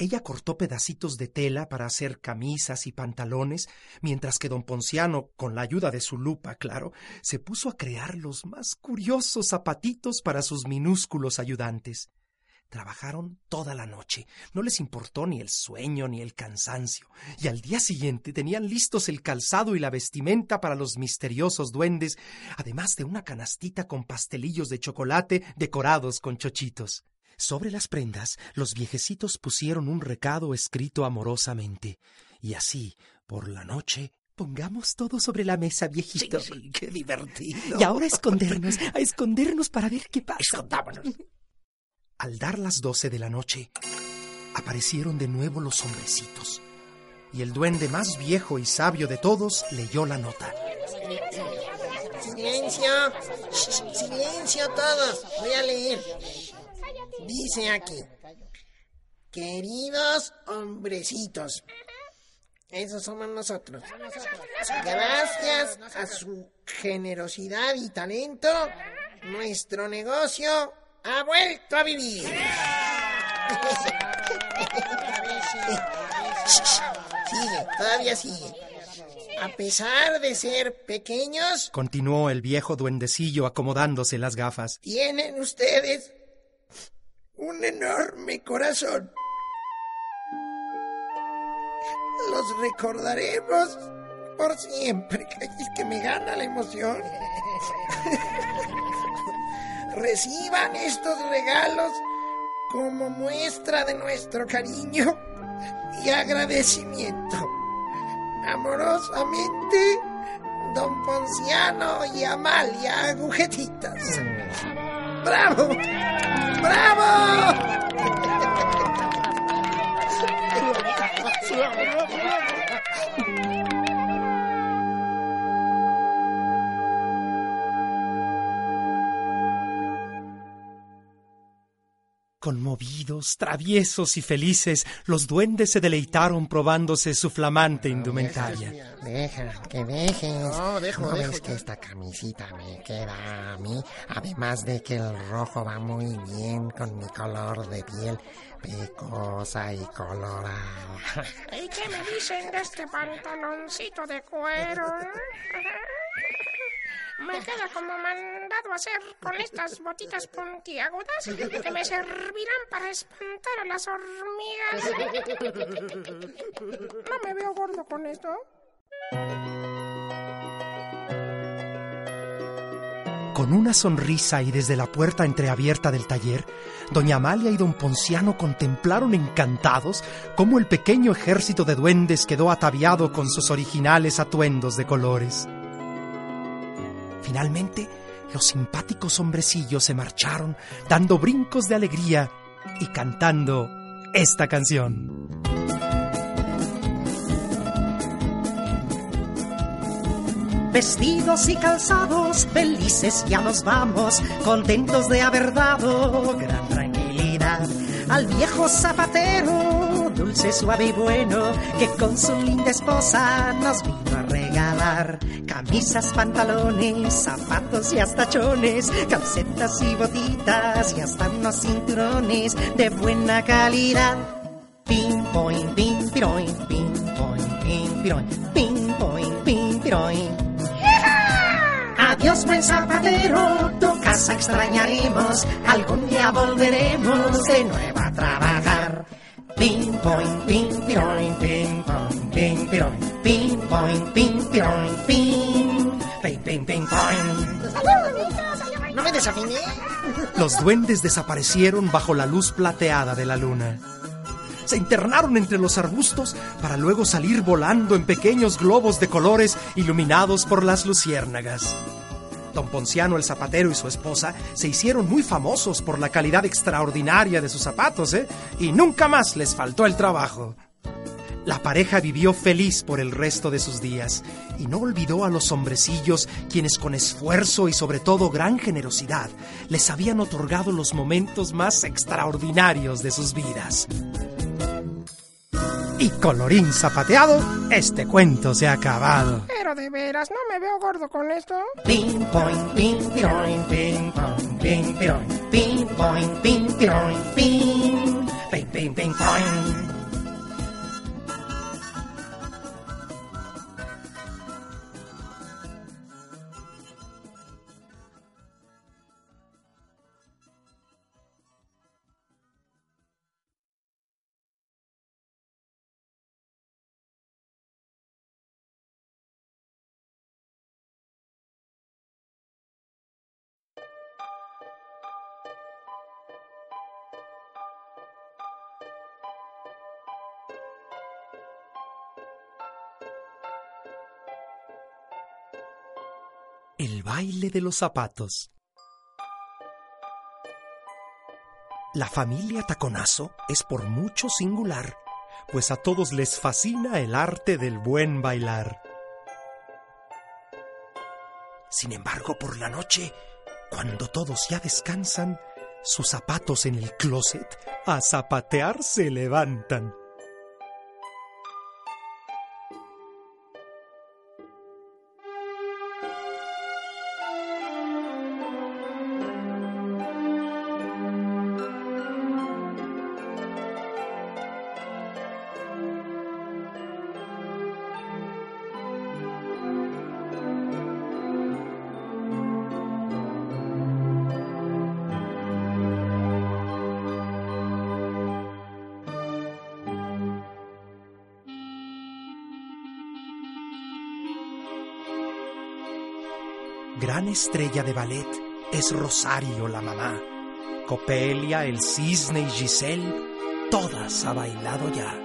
Ella cortó pedacitos de tela para hacer camisas y pantalones, mientras que don Ponciano, con la ayuda de su lupa, claro, se puso a crear los más curiosos zapatitos para sus minúsculos ayudantes. Trabajaron toda la noche, no les importó ni el sueño ni el cansancio, y al día siguiente tenían listos el calzado y la vestimenta para los misteriosos duendes, además de una canastita con pastelillos de chocolate decorados con chochitos. Sobre las prendas, los viejecitos pusieron un recado escrito amorosamente, y así, por la noche, pongamos todo sobre la mesa, viejito. Sí, sí, qué divertido. Y ahora a escondernos, a escondernos para ver qué pasa. Escondámonos. Al dar las doce de la noche, aparecieron de nuevo los hombrecitos, y el duende más viejo y sabio de todos leyó la nota. Silencio. Silencio todos. Voy a leer. Dice aquí. Queridos hombrecitos. Esos somos nosotros. Gracias a su generosidad y talento, nuestro negocio ha vuelto a vivir. Sigue, todavía sigue. A pesar de ser pequeños, Continuó el viejo duendecillo acomodándose las gafas. tienen ustedes un enorme corazón. los recordaremos por siempre. Es que me gana la emoción. Reciban estos regalos como muestra de nuestro cariño y agradecimiento. Amorosamente, Don Ponciano y Amalia Agujetitas. ¡Bravo! ¡Bravo! Conmovidos, traviesos y felices, los duendes se deleitaron probándose su flamante indumentaria. Deja, que dejes. No, dejo, ¿No dejo. ves que esta camisita me queda a mí? Además de que el rojo va muy bien con mi color de piel pecosa y colorada. ¿Y qué me dicen de este pantaloncito de cuero? Me queda como mandado hacer con estas botitas puntiagudas que me servirán para espantar a las hormigas. No me veo gordo con esto. Con una sonrisa y desde la puerta entreabierta del taller, doña Amalia y don Ponciano contemplaron encantados cómo el pequeño ejército de duendes quedó ataviado con sus originales atuendos de colores. Finalmente, los simpáticos hombrecillos se marcharon dando brincos de alegría y cantando esta canción. Vestidos y calzados, felices ya nos vamos, contentos de haber dado gran tranquilidad al viejo zapatero, dulce, suave y bueno, que con su linda esposa nos vino a camisas, pantalones, zapatos y hasta chones, calcetas y botitas y hasta unos cinturones de buena calidad. Pim, poing, pim, piroin, poing, pim, piroin, poing, pim, piroin. Adiós, buen zapatero, tu casa extrañaremos. Algún día volveremos de nuevo a trabajar. Piroin, piroin, piroin. ¿No me desafiné? Los duendes desaparecieron bajo la luz plateada de la luna. Se internaron entre los arbustos para luego salir volando en pequeños globos de colores iluminados por las luciérnagas. Don Ponciano el zapatero y su esposa se hicieron muy famosos por la calidad extraordinaria de sus zapatos, ¿eh? Y nunca más les faltó el trabajo. La pareja vivió feliz por el resto de sus días y no olvidó a los hombrecillos quienes con esfuerzo y sobre todo gran generosidad les habían otorgado los momentos más extraordinarios de sus vidas. Y colorín zapateado, este cuento se ha acabado. Pero de veras, no me veo gordo con esto. Piroin, piroin, piroin, pim, pim, pim, pim, poing. El baile de los zapatos. La familia Taconazo es por mucho singular, pues a todos les fascina el arte del buen bailar. Sin embargo, por la noche, cuando todos ya descansan, sus zapatos en el closet a zapatear se levantan. Gran estrella de ballet es Rosario la mamá. Copelia, el cisne y Giselle, todas ha bailado ya.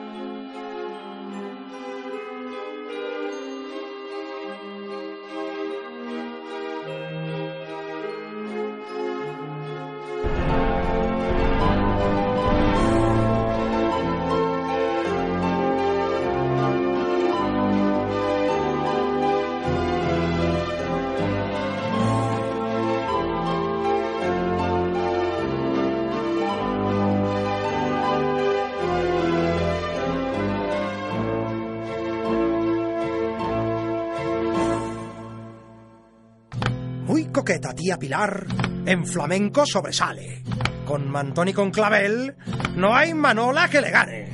Pilar, en flamenco sobresale. Con mantón y con clavel, no hay manola que le gane.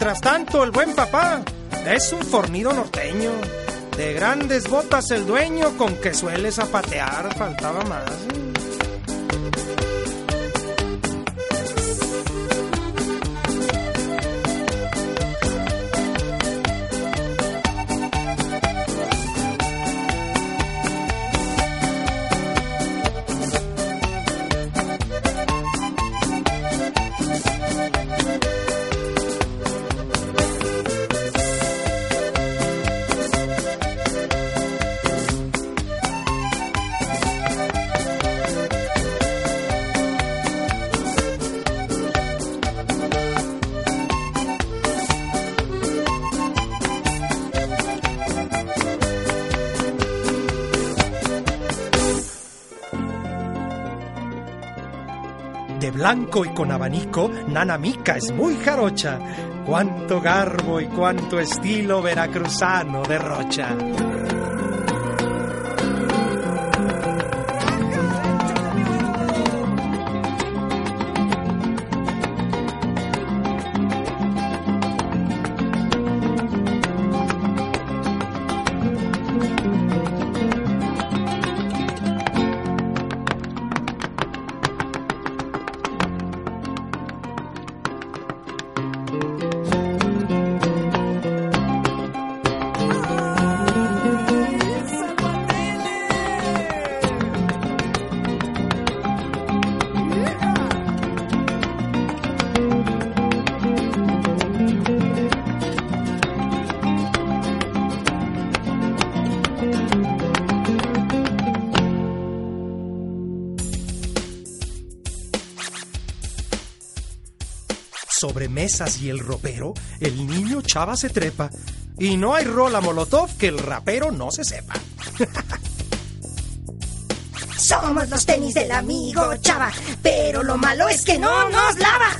Mientras tanto, el buen papá es un fornido norteño. De grandes botas el dueño con que suele zapatear, faltaba más. Blanco y con abanico, Nana Mica es muy jarocha. Cuánto garbo y cuánto estilo veracruzano derrocha. Y el ropero, el niño chava se trepa. Y no hay rola molotov que el rapero no se sepa. Somos los tenis del amigo Chava, pero lo malo es que no nos lava.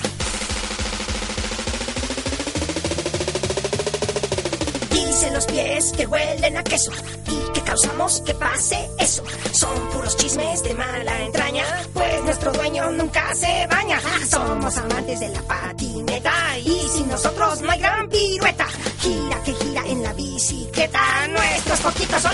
Dicen los pies que huelen a queso y que causamos que pase eso. Son puros chismes de mala entraña, pues nuestro dueño nunca se baña. Somos amantes de la patineta y sin nosotros no hay gran pirueta. Gira que gira en la bicicleta, nuestros poquitos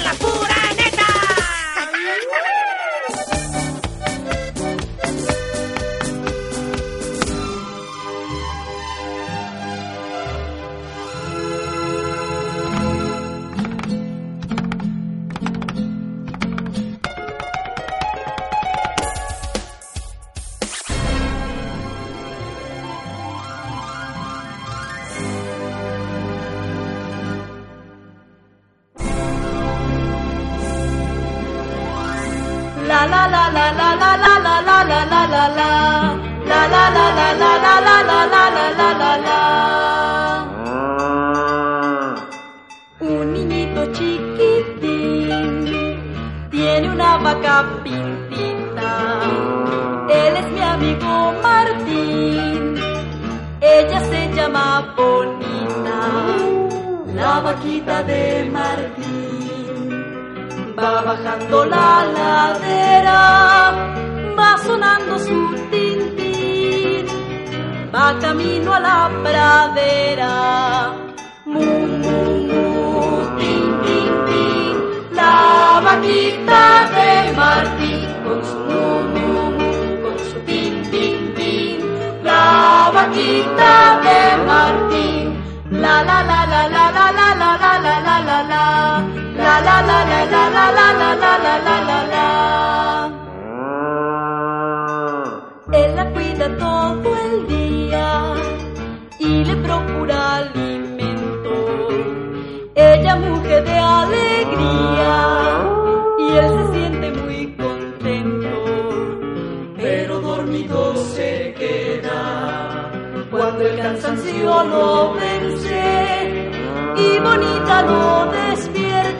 Un niñito chiquitín tiene una vaca pintita. Él es mi amigo Martín. Ella se llama Bonita, la vaquita de Martín. Va bajando la ladera, va sonando su tintín, va camino a la pradera. Mu, mu, mu, tin, tin, tin, la vaquita de Martín con su mu, mu, mu, con su tin, tin, tin, la vaquita de Martín, la la la la la la la la la la la la la la la la la la la Él la cuida todo el día y le procura alimento. Ella mujer de alegría y él se siente muy contento, pero dormido se queda cuando el cansancio lo vence y bonita lo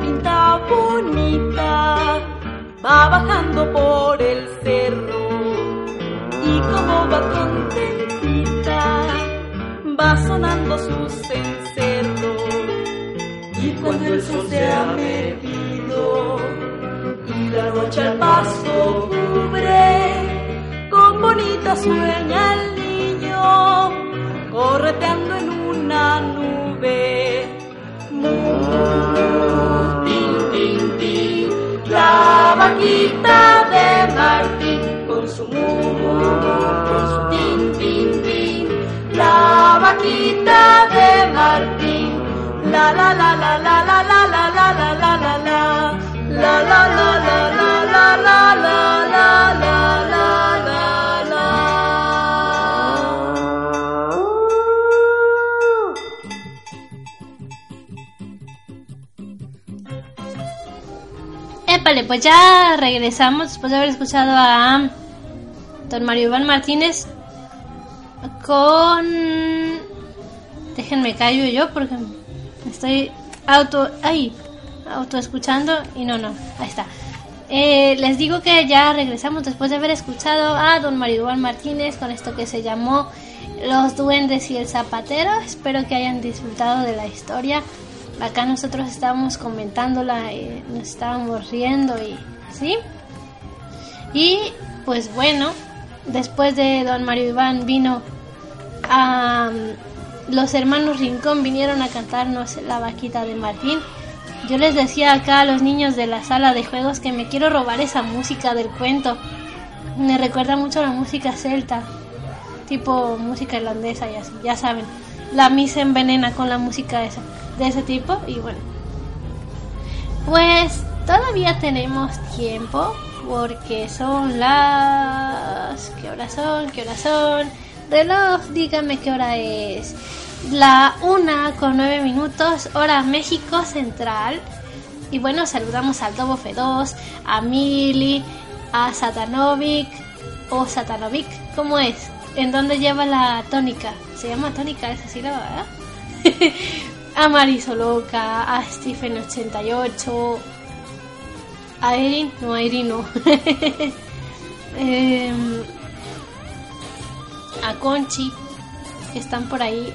Pinta bonita va bajando por el cerro. Y como va contentita va sonando su cencerro. Y cuando el sol se ha metido y la noche al paso cubre con bonita sueña el niño correteando en una nube Mu, tin, tin, tin, la vaquita de Martín con su mu, con su tin, tin, tin, la vaquita de Martín. La la la la la la pues ya regresamos después de haber escuchado a don Mario Iván Martínez con... Déjenme callo yo porque estoy auto... Ay, auto escuchando y no, no, ahí está. Eh, les digo que ya regresamos después de haber escuchado a don Mario Iván Martínez con esto que se llamó Los Duendes y el Zapatero. Espero que hayan disfrutado de la historia. Acá nosotros estábamos comentándola, y nos estábamos riendo y sí. Y pues bueno, después de Don Mario Iván vino a los hermanos Rincón vinieron a cantarnos la vaquita de Martín. Yo les decía acá a los niños de la sala de juegos que me quiero robar esa música del cuento. Me recuerda mucho a la música celta, tipo música irlandesa y así, ya saben. La misa envenena con la música esa de ese tipo y bueno pues todavía tenemos tiempo porque son las qué horas son qué horas son reloj dígame qué hora es la una con nueve minutos hora México Central y bueno saludamos al Dobo F2 a Mili a Satanovic o Satanovic ¿cómo es? ¿en dónde lleva la tónica? se llama tónica esa sílaba ¿verdad? a Marisoloca, a Stephen88, a Erin, no, a Erin no, eh, a Conchi, que están por ahí,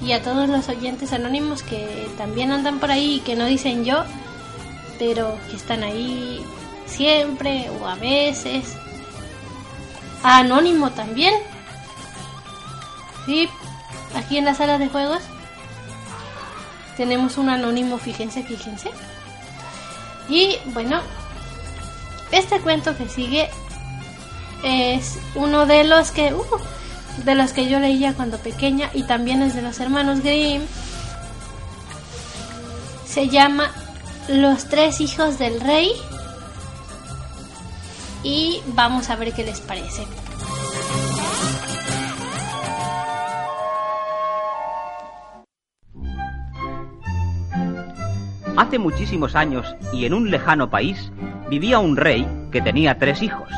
y a todos los oyentes anónimos que también andan por ahí y que no dicen yo, pero que están ahí siempre o a veces. A Anónimo también. Sí, aquí en la sala de juegos tenemos un anónimo, fíjense, fíjense. Y bueno, Este cuento que sigue es uno de los que uh, de los que yo leía cuando pequeña y también es de los hermanos Grimm. Se llama Los tres hijos del rey y vamos a ver qué les parece. Hace muchísimos años y en un lejano país vivía un rey que tenía tres hijos.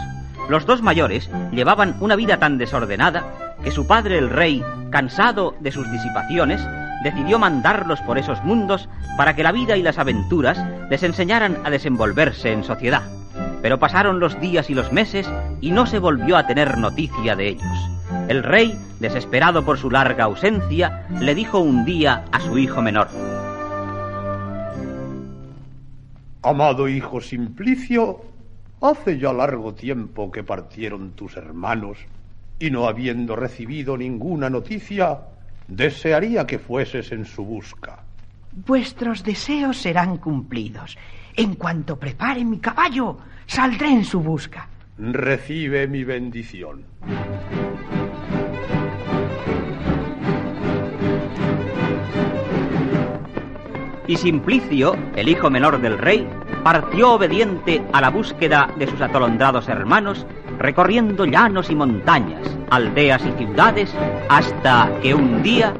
Los dos mayores llevaban una vida tan desordenada que su padre el rey, cansado de sus disipaciones, decidió mandarlos por esos mundos para que la vida y las aventuras les enseñaran a desenvolverse en sociedad. Pero pasaron los días y los meses y no se volvió a tener noticia de ellos. El rey, desesperado por su larga ausencia, le dijo un día a su hijo menor, Amado hijo Simplicio, hace ya largo tiempo que partieron tus hermanos y no habiendo recibido ninguna noticia, desearía que fueses en su busca. Vuestros deseos serán cumplidos. En cuanto prepare mi caballo, saldré en su busca. Recibe mi bendición. Y Simplicio, el hijo menor del rey, partió obediente a la búsqueda de sus atolondrados hermanos, recorriendo llanos y montañas, aldeas y ciudades, hasta que un día...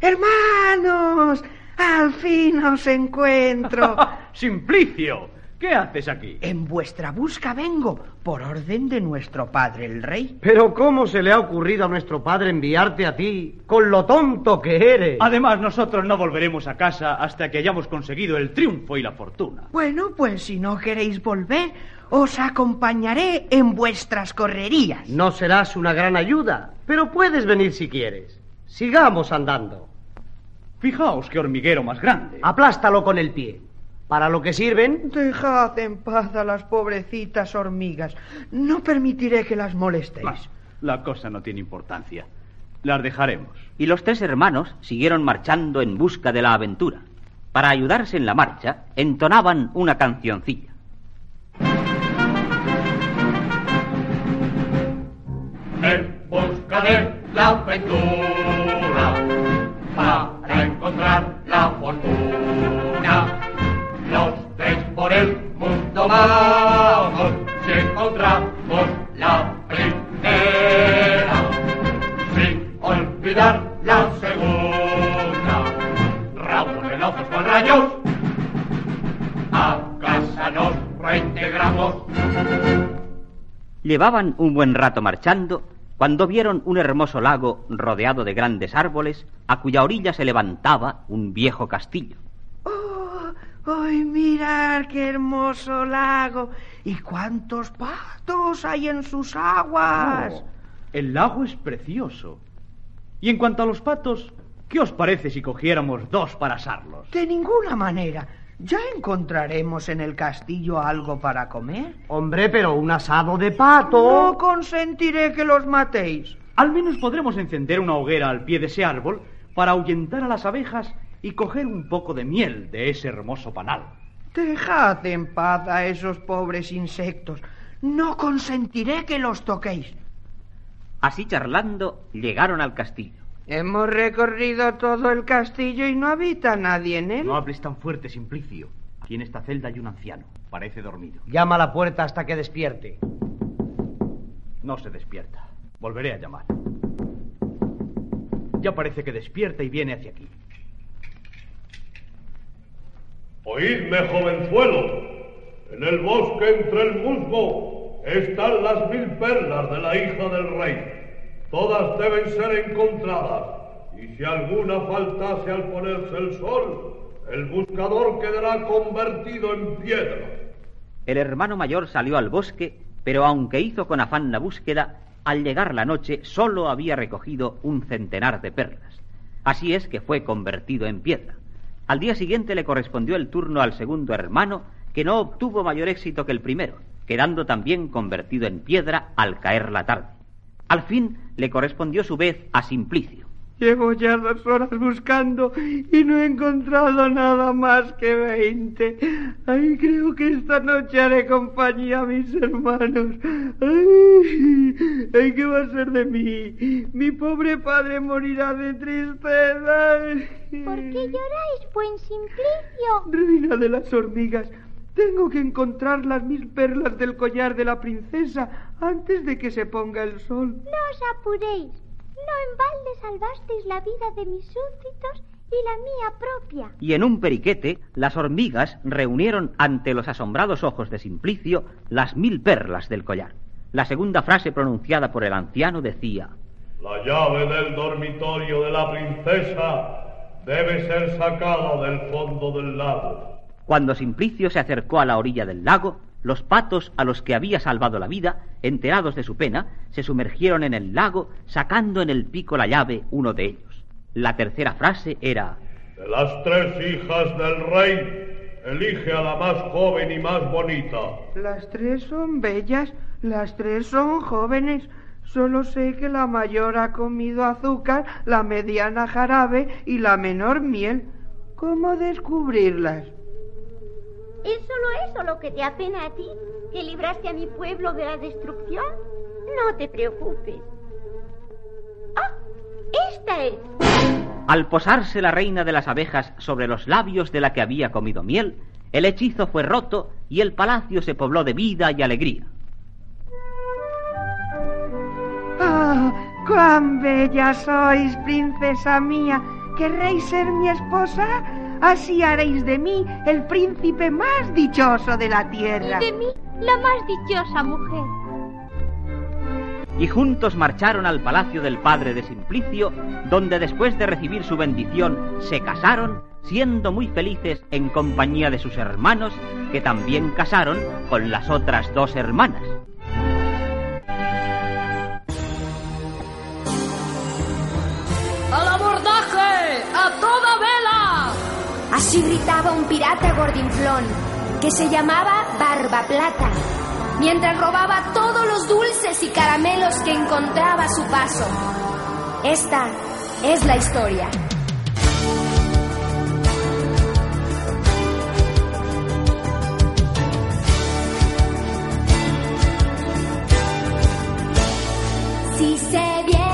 Hermanos, al fin os encuentro. Simplicio, ¿qué haces aquí? En vuestra busca vengo, por orden de nuestro padre el rey. Pero ¿cómo se le ha ocurrido a nuestro padre enviarte a ti con lo tonto que eres? Además, nosotros no volveremos a casa hasta que hayamos conseguido el triunfo y la fortuna. Bueno, pues si no queréis volver, os acompañaré en vuestras correrías. No serás una gran ayuda, pero puedes venir si quieres. Sigamos andando. Fijaos qué hormiguero más grande. Aplástalo con el pie. ¿Para lo que sirven? Dejad en paz a las pobrecitas hormigas. No permitiré que las molestéis. Bah, la cosa no tiene importancia. Las dejaremos. Y los tres hermanos siguieron marchando en busca de la aventura. Para ayudarse en la marcha, entonaban una cancioncilla. En busca de la aventura, para encontrar la fortuna. Mundo vamos, si encontramos la primera, sin olvidar la segunda. Ramos veloces con rayos, a casa nos reintegramos. Llevaban un buen rato marchando cuando vieron un hermoso lago rodeado de grandes árboles, a cuya orilla se levantaba un viejo castillo. ¡Ay, mirad qué hermoso lago! ¿Y cuántos patos hay en sus aguas? Oh, el lago es precioso. Y en cuanto a los patos, ¿qué os parece si cogiéramos dos para asarlos? De ninguna manera. ¿Ya encontraremos en el castillo algo para comer? Hombre, pero un asado de pato. No consentiré que los matéis. Al menos podremos encender una hoguera al pie de ese árbol para ahuyentar a las abejas y coger un poco de miel de ese hermoso panal. Dejad en paz a esos pobres insectos. No consentiré que los toquéis. Así charlando, llegaron al castillo. Hemos recorrido todo el castillo y no habita nadie en él. No hables tan fuerte, Simplicio. Aquí en esta celda hay un anciano. Parece dormido. Llama a la puerta hasta que despierte. No se despierta. Volveré a llamar. Ya parece que despierta y viene hacia aquí. Oídme, jovenzuelo. En el bosque entre el musgo están las mil perlas de la hija del rey. Todas deben ser encontradas. Y si alguna faltase al ponerse el sol, el buscador quedará convertido en piedra. El hermano mayor salió al bosque, pero aunque hizo con afán la búsqueda, al llegar la noche solo había recogido un centenar de perlas. Así es que fue convertido en piedra. Al día siguiente le correspondió el turno al segundo hermano, que no obtuvo mayor éxito que el primero, quedando también convertido en piedra al caer la tarde. Al fin le correspondió su vez a Simplicio. Llevo ya dos horas buscando y no he encontrado nada más que veinte. Ay, creo que esta noche haré compañía a mis hermanos. Ay, ay, ¿qué va a ser de mí? Mi pobre padre morirá de tristeza. ¿Por qué lloráis, buen Simplicio? Reina de las hormigas, tengo que encontrar las mil perlas del collar de la princesa antes de que se ponga el sol. No os apuréis. No en balde salvasteis la vida de mis súbditos y la mía propia. Y en un periquete, las hormigas reunieron ante los asombrados ojos de Simplicio las mil perlas del collar. La segunda frase pronunciada por el anciano decía La llave del dormitorio de la princesa debe ser sacada del fondo del lago. Cuando Simplicio se acercó a la orilla del lago, los patos a los que había salvado la vida, enterados de su pena, se sumergieron en el lago, sacando en el pico la llave uno de ellos. La tercera frase era De las tres hijas del rey, elige a la más joven y más bonita. Las tres son bellas, las tres son jóvenes. Solo sé que la mayor ha comido azúcar, la mediana jarabe y la menor miel. ¿Cómo descubrirlas? ¿Es solo eso lo que te apena a ti? ¿Que libraste a mi pueblo de la destrucción? No te preocupes. ¡Ah! ¡Esta es! Al posarse la reina de las abejas sobre los labios de la que había comido miel, el hechizo fue roto y el palacio se pobló de vida y alegría. ¡Ah! ¡Cuán bella sois, princesa mía! ¿Querréis ser mi esposa? Así haréis de mí el príncipe más dichoso de la tierra. Y de mí la más dichosa mujer. Y juntos marcharon al palacio del padre de Simplicio, donde después de recibir su bendición se casaron, siendo muy felices en compañía de sus hermanos, que también casaron con las otras dos hermanas. ¡Al abordaje! ¡A vela! Así gritaba un pirata gordinflón que se llamaba Barba Plata, mientras robaba todos los dulces y caramelos que encontraba a su paso. Esta es la historia. Si se vienen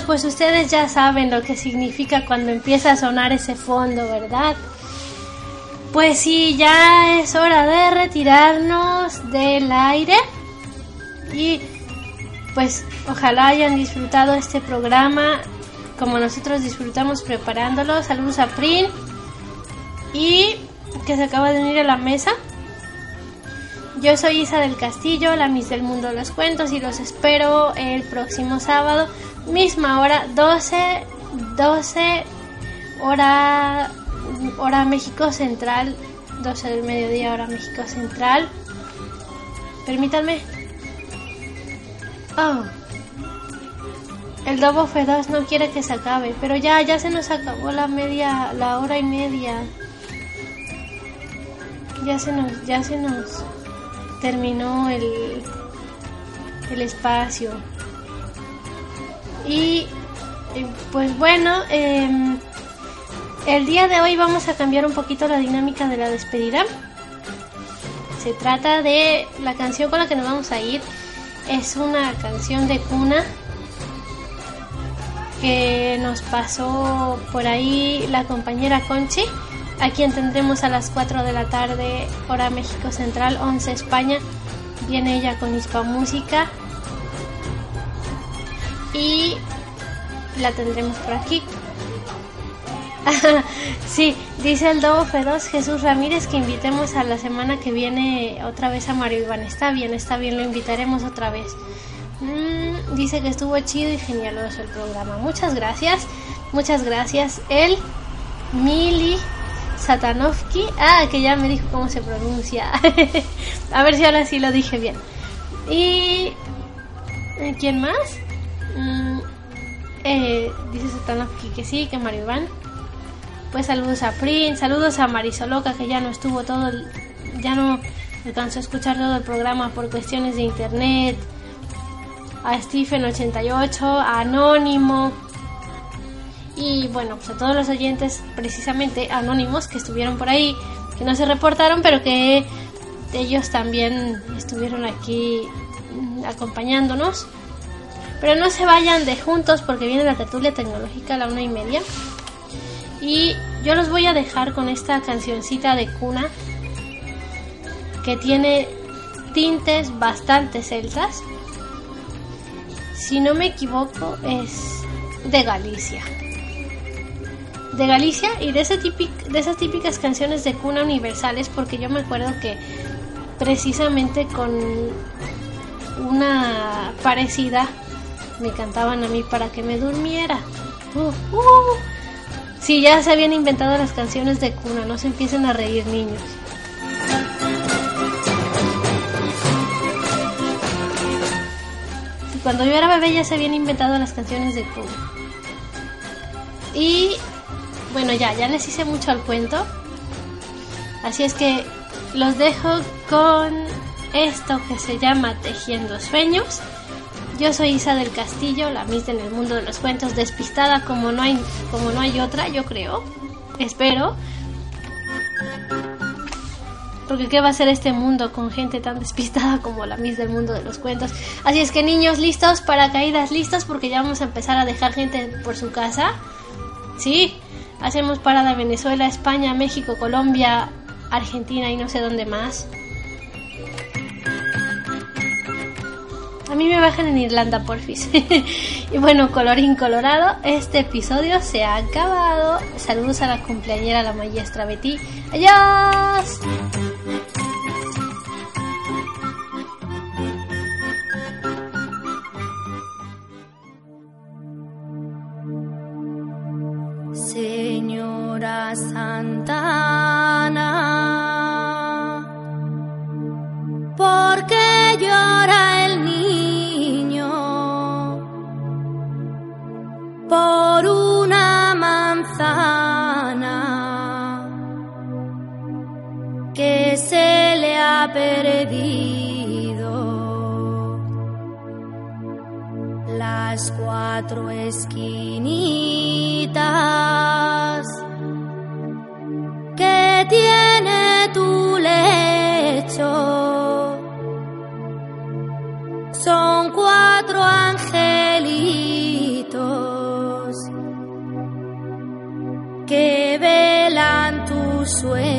pues ustedes ya saben lo que significa cuando empieza a sonar ese fondo, ¿verdad? Pues sí, ya es hora de retirarnos del aire. Y pues ojalá hayan disfrutado este programa como nosotros disfrutamos preparándolo. Saludos a Prin y que se acaba de unir a la mesa. Yo soy Isa del Castillo, la Miss del Mundo de los Cuentos y los espero el próximo sábado, misma hora, 12, 12 hora, hora México Central, 12 del mediodía hora México Central. Permítanme. Oh. El Dobo F2 no quiere que se acabe, pero ya, ya se nos acabó la media, la hora y media. Ya se nos, ya se nos terminó el, el espacio. Y pues bueno, em, el día de hoy vamos a cambiar un poquito la dinámica de la despedida. Se trata de la canción con la que nos vamos a ir. Es una canción de cuna que nos pasó por ahí la compañera Conchi, a quien tendremos a las 4 de la tarde, hora México Central, 11 España. Viene ella con Hispa Música y la tendremos por aquí. sí, dice el Dobo Feroz Jesús Ramírez que invitemos a la semana que viene otra vez a Mario Iván. Está bien, está bien, lo invitaremos otra vez. Mm, dice que estuvo chido y genialoso el programa. Muchas gracias, muchas gracias. El Mili Satanovsky. Ah, que ya me dijo cómo se pronuncia. a ver si ahora sí lo dije bien. Y. ¿eh, ¿Quién más? Mm, eh, dice Satanovsky que sí, que Mario Iván. Pues saludos a Prince, saludos a Marisoloca que ya no estuvo todo, el- ya no alcanzó a escuchar todo el programa por cuestiones de internet. A Stephen88, a Anónimo. Y bueno, pues a todos los oyentes, precisamente anónimos que estuvieron por ahí, que no se reportaron, pero que ellos también estuvieron aquí acompañándonos. Pero no se vayan de juntos porque viene la tertulia tecnológica a la una y media. Y yo los voy a dejar con esta cancioncita de cuna que tiene tintes bastante celtas. si no me equivoco, es de Galicia. De Galicia y de, de esas típicas canciones de cuna universales, porque yo me acuerdo que precisamente con una parecida me cantaban a mí para que me durmiera. Uh. Sí, ya se habían inventado las canciones de cuna, no se empiecen a reír niños. Cuando yo era bebé ya se habían inventado las canciones de cuna. Y bueno, ya, ya les hice mucho al cuento. Así es que los dejo con esto que se llama Tejiendo Sueños. Yo soy Isa del Castillo, la Miss en el mundo de los cuentos, despistada como no hay, como no hay otra, yo creo. Espero. Porque qué va a ser este mundo con gente tan despistada como la Miss del mundo de los cuentos. Así es que niños, listos para caídas, listos porque ya vamos a empezar a dejar gente por su casa. Sí, hacemos parada Venezuela, España, México, Colombia, Argentina y no sé dónde más. A mí me bajan en Irlanda, porfis. y bueno, colorín colorado, este episodio se ha acabado. Saludos a la cumpleañera, la maestra Betty. ¡Adiós! Las cuatro esquinitas que tiene tu lecho son cuatro angelitos que velan tu sueño.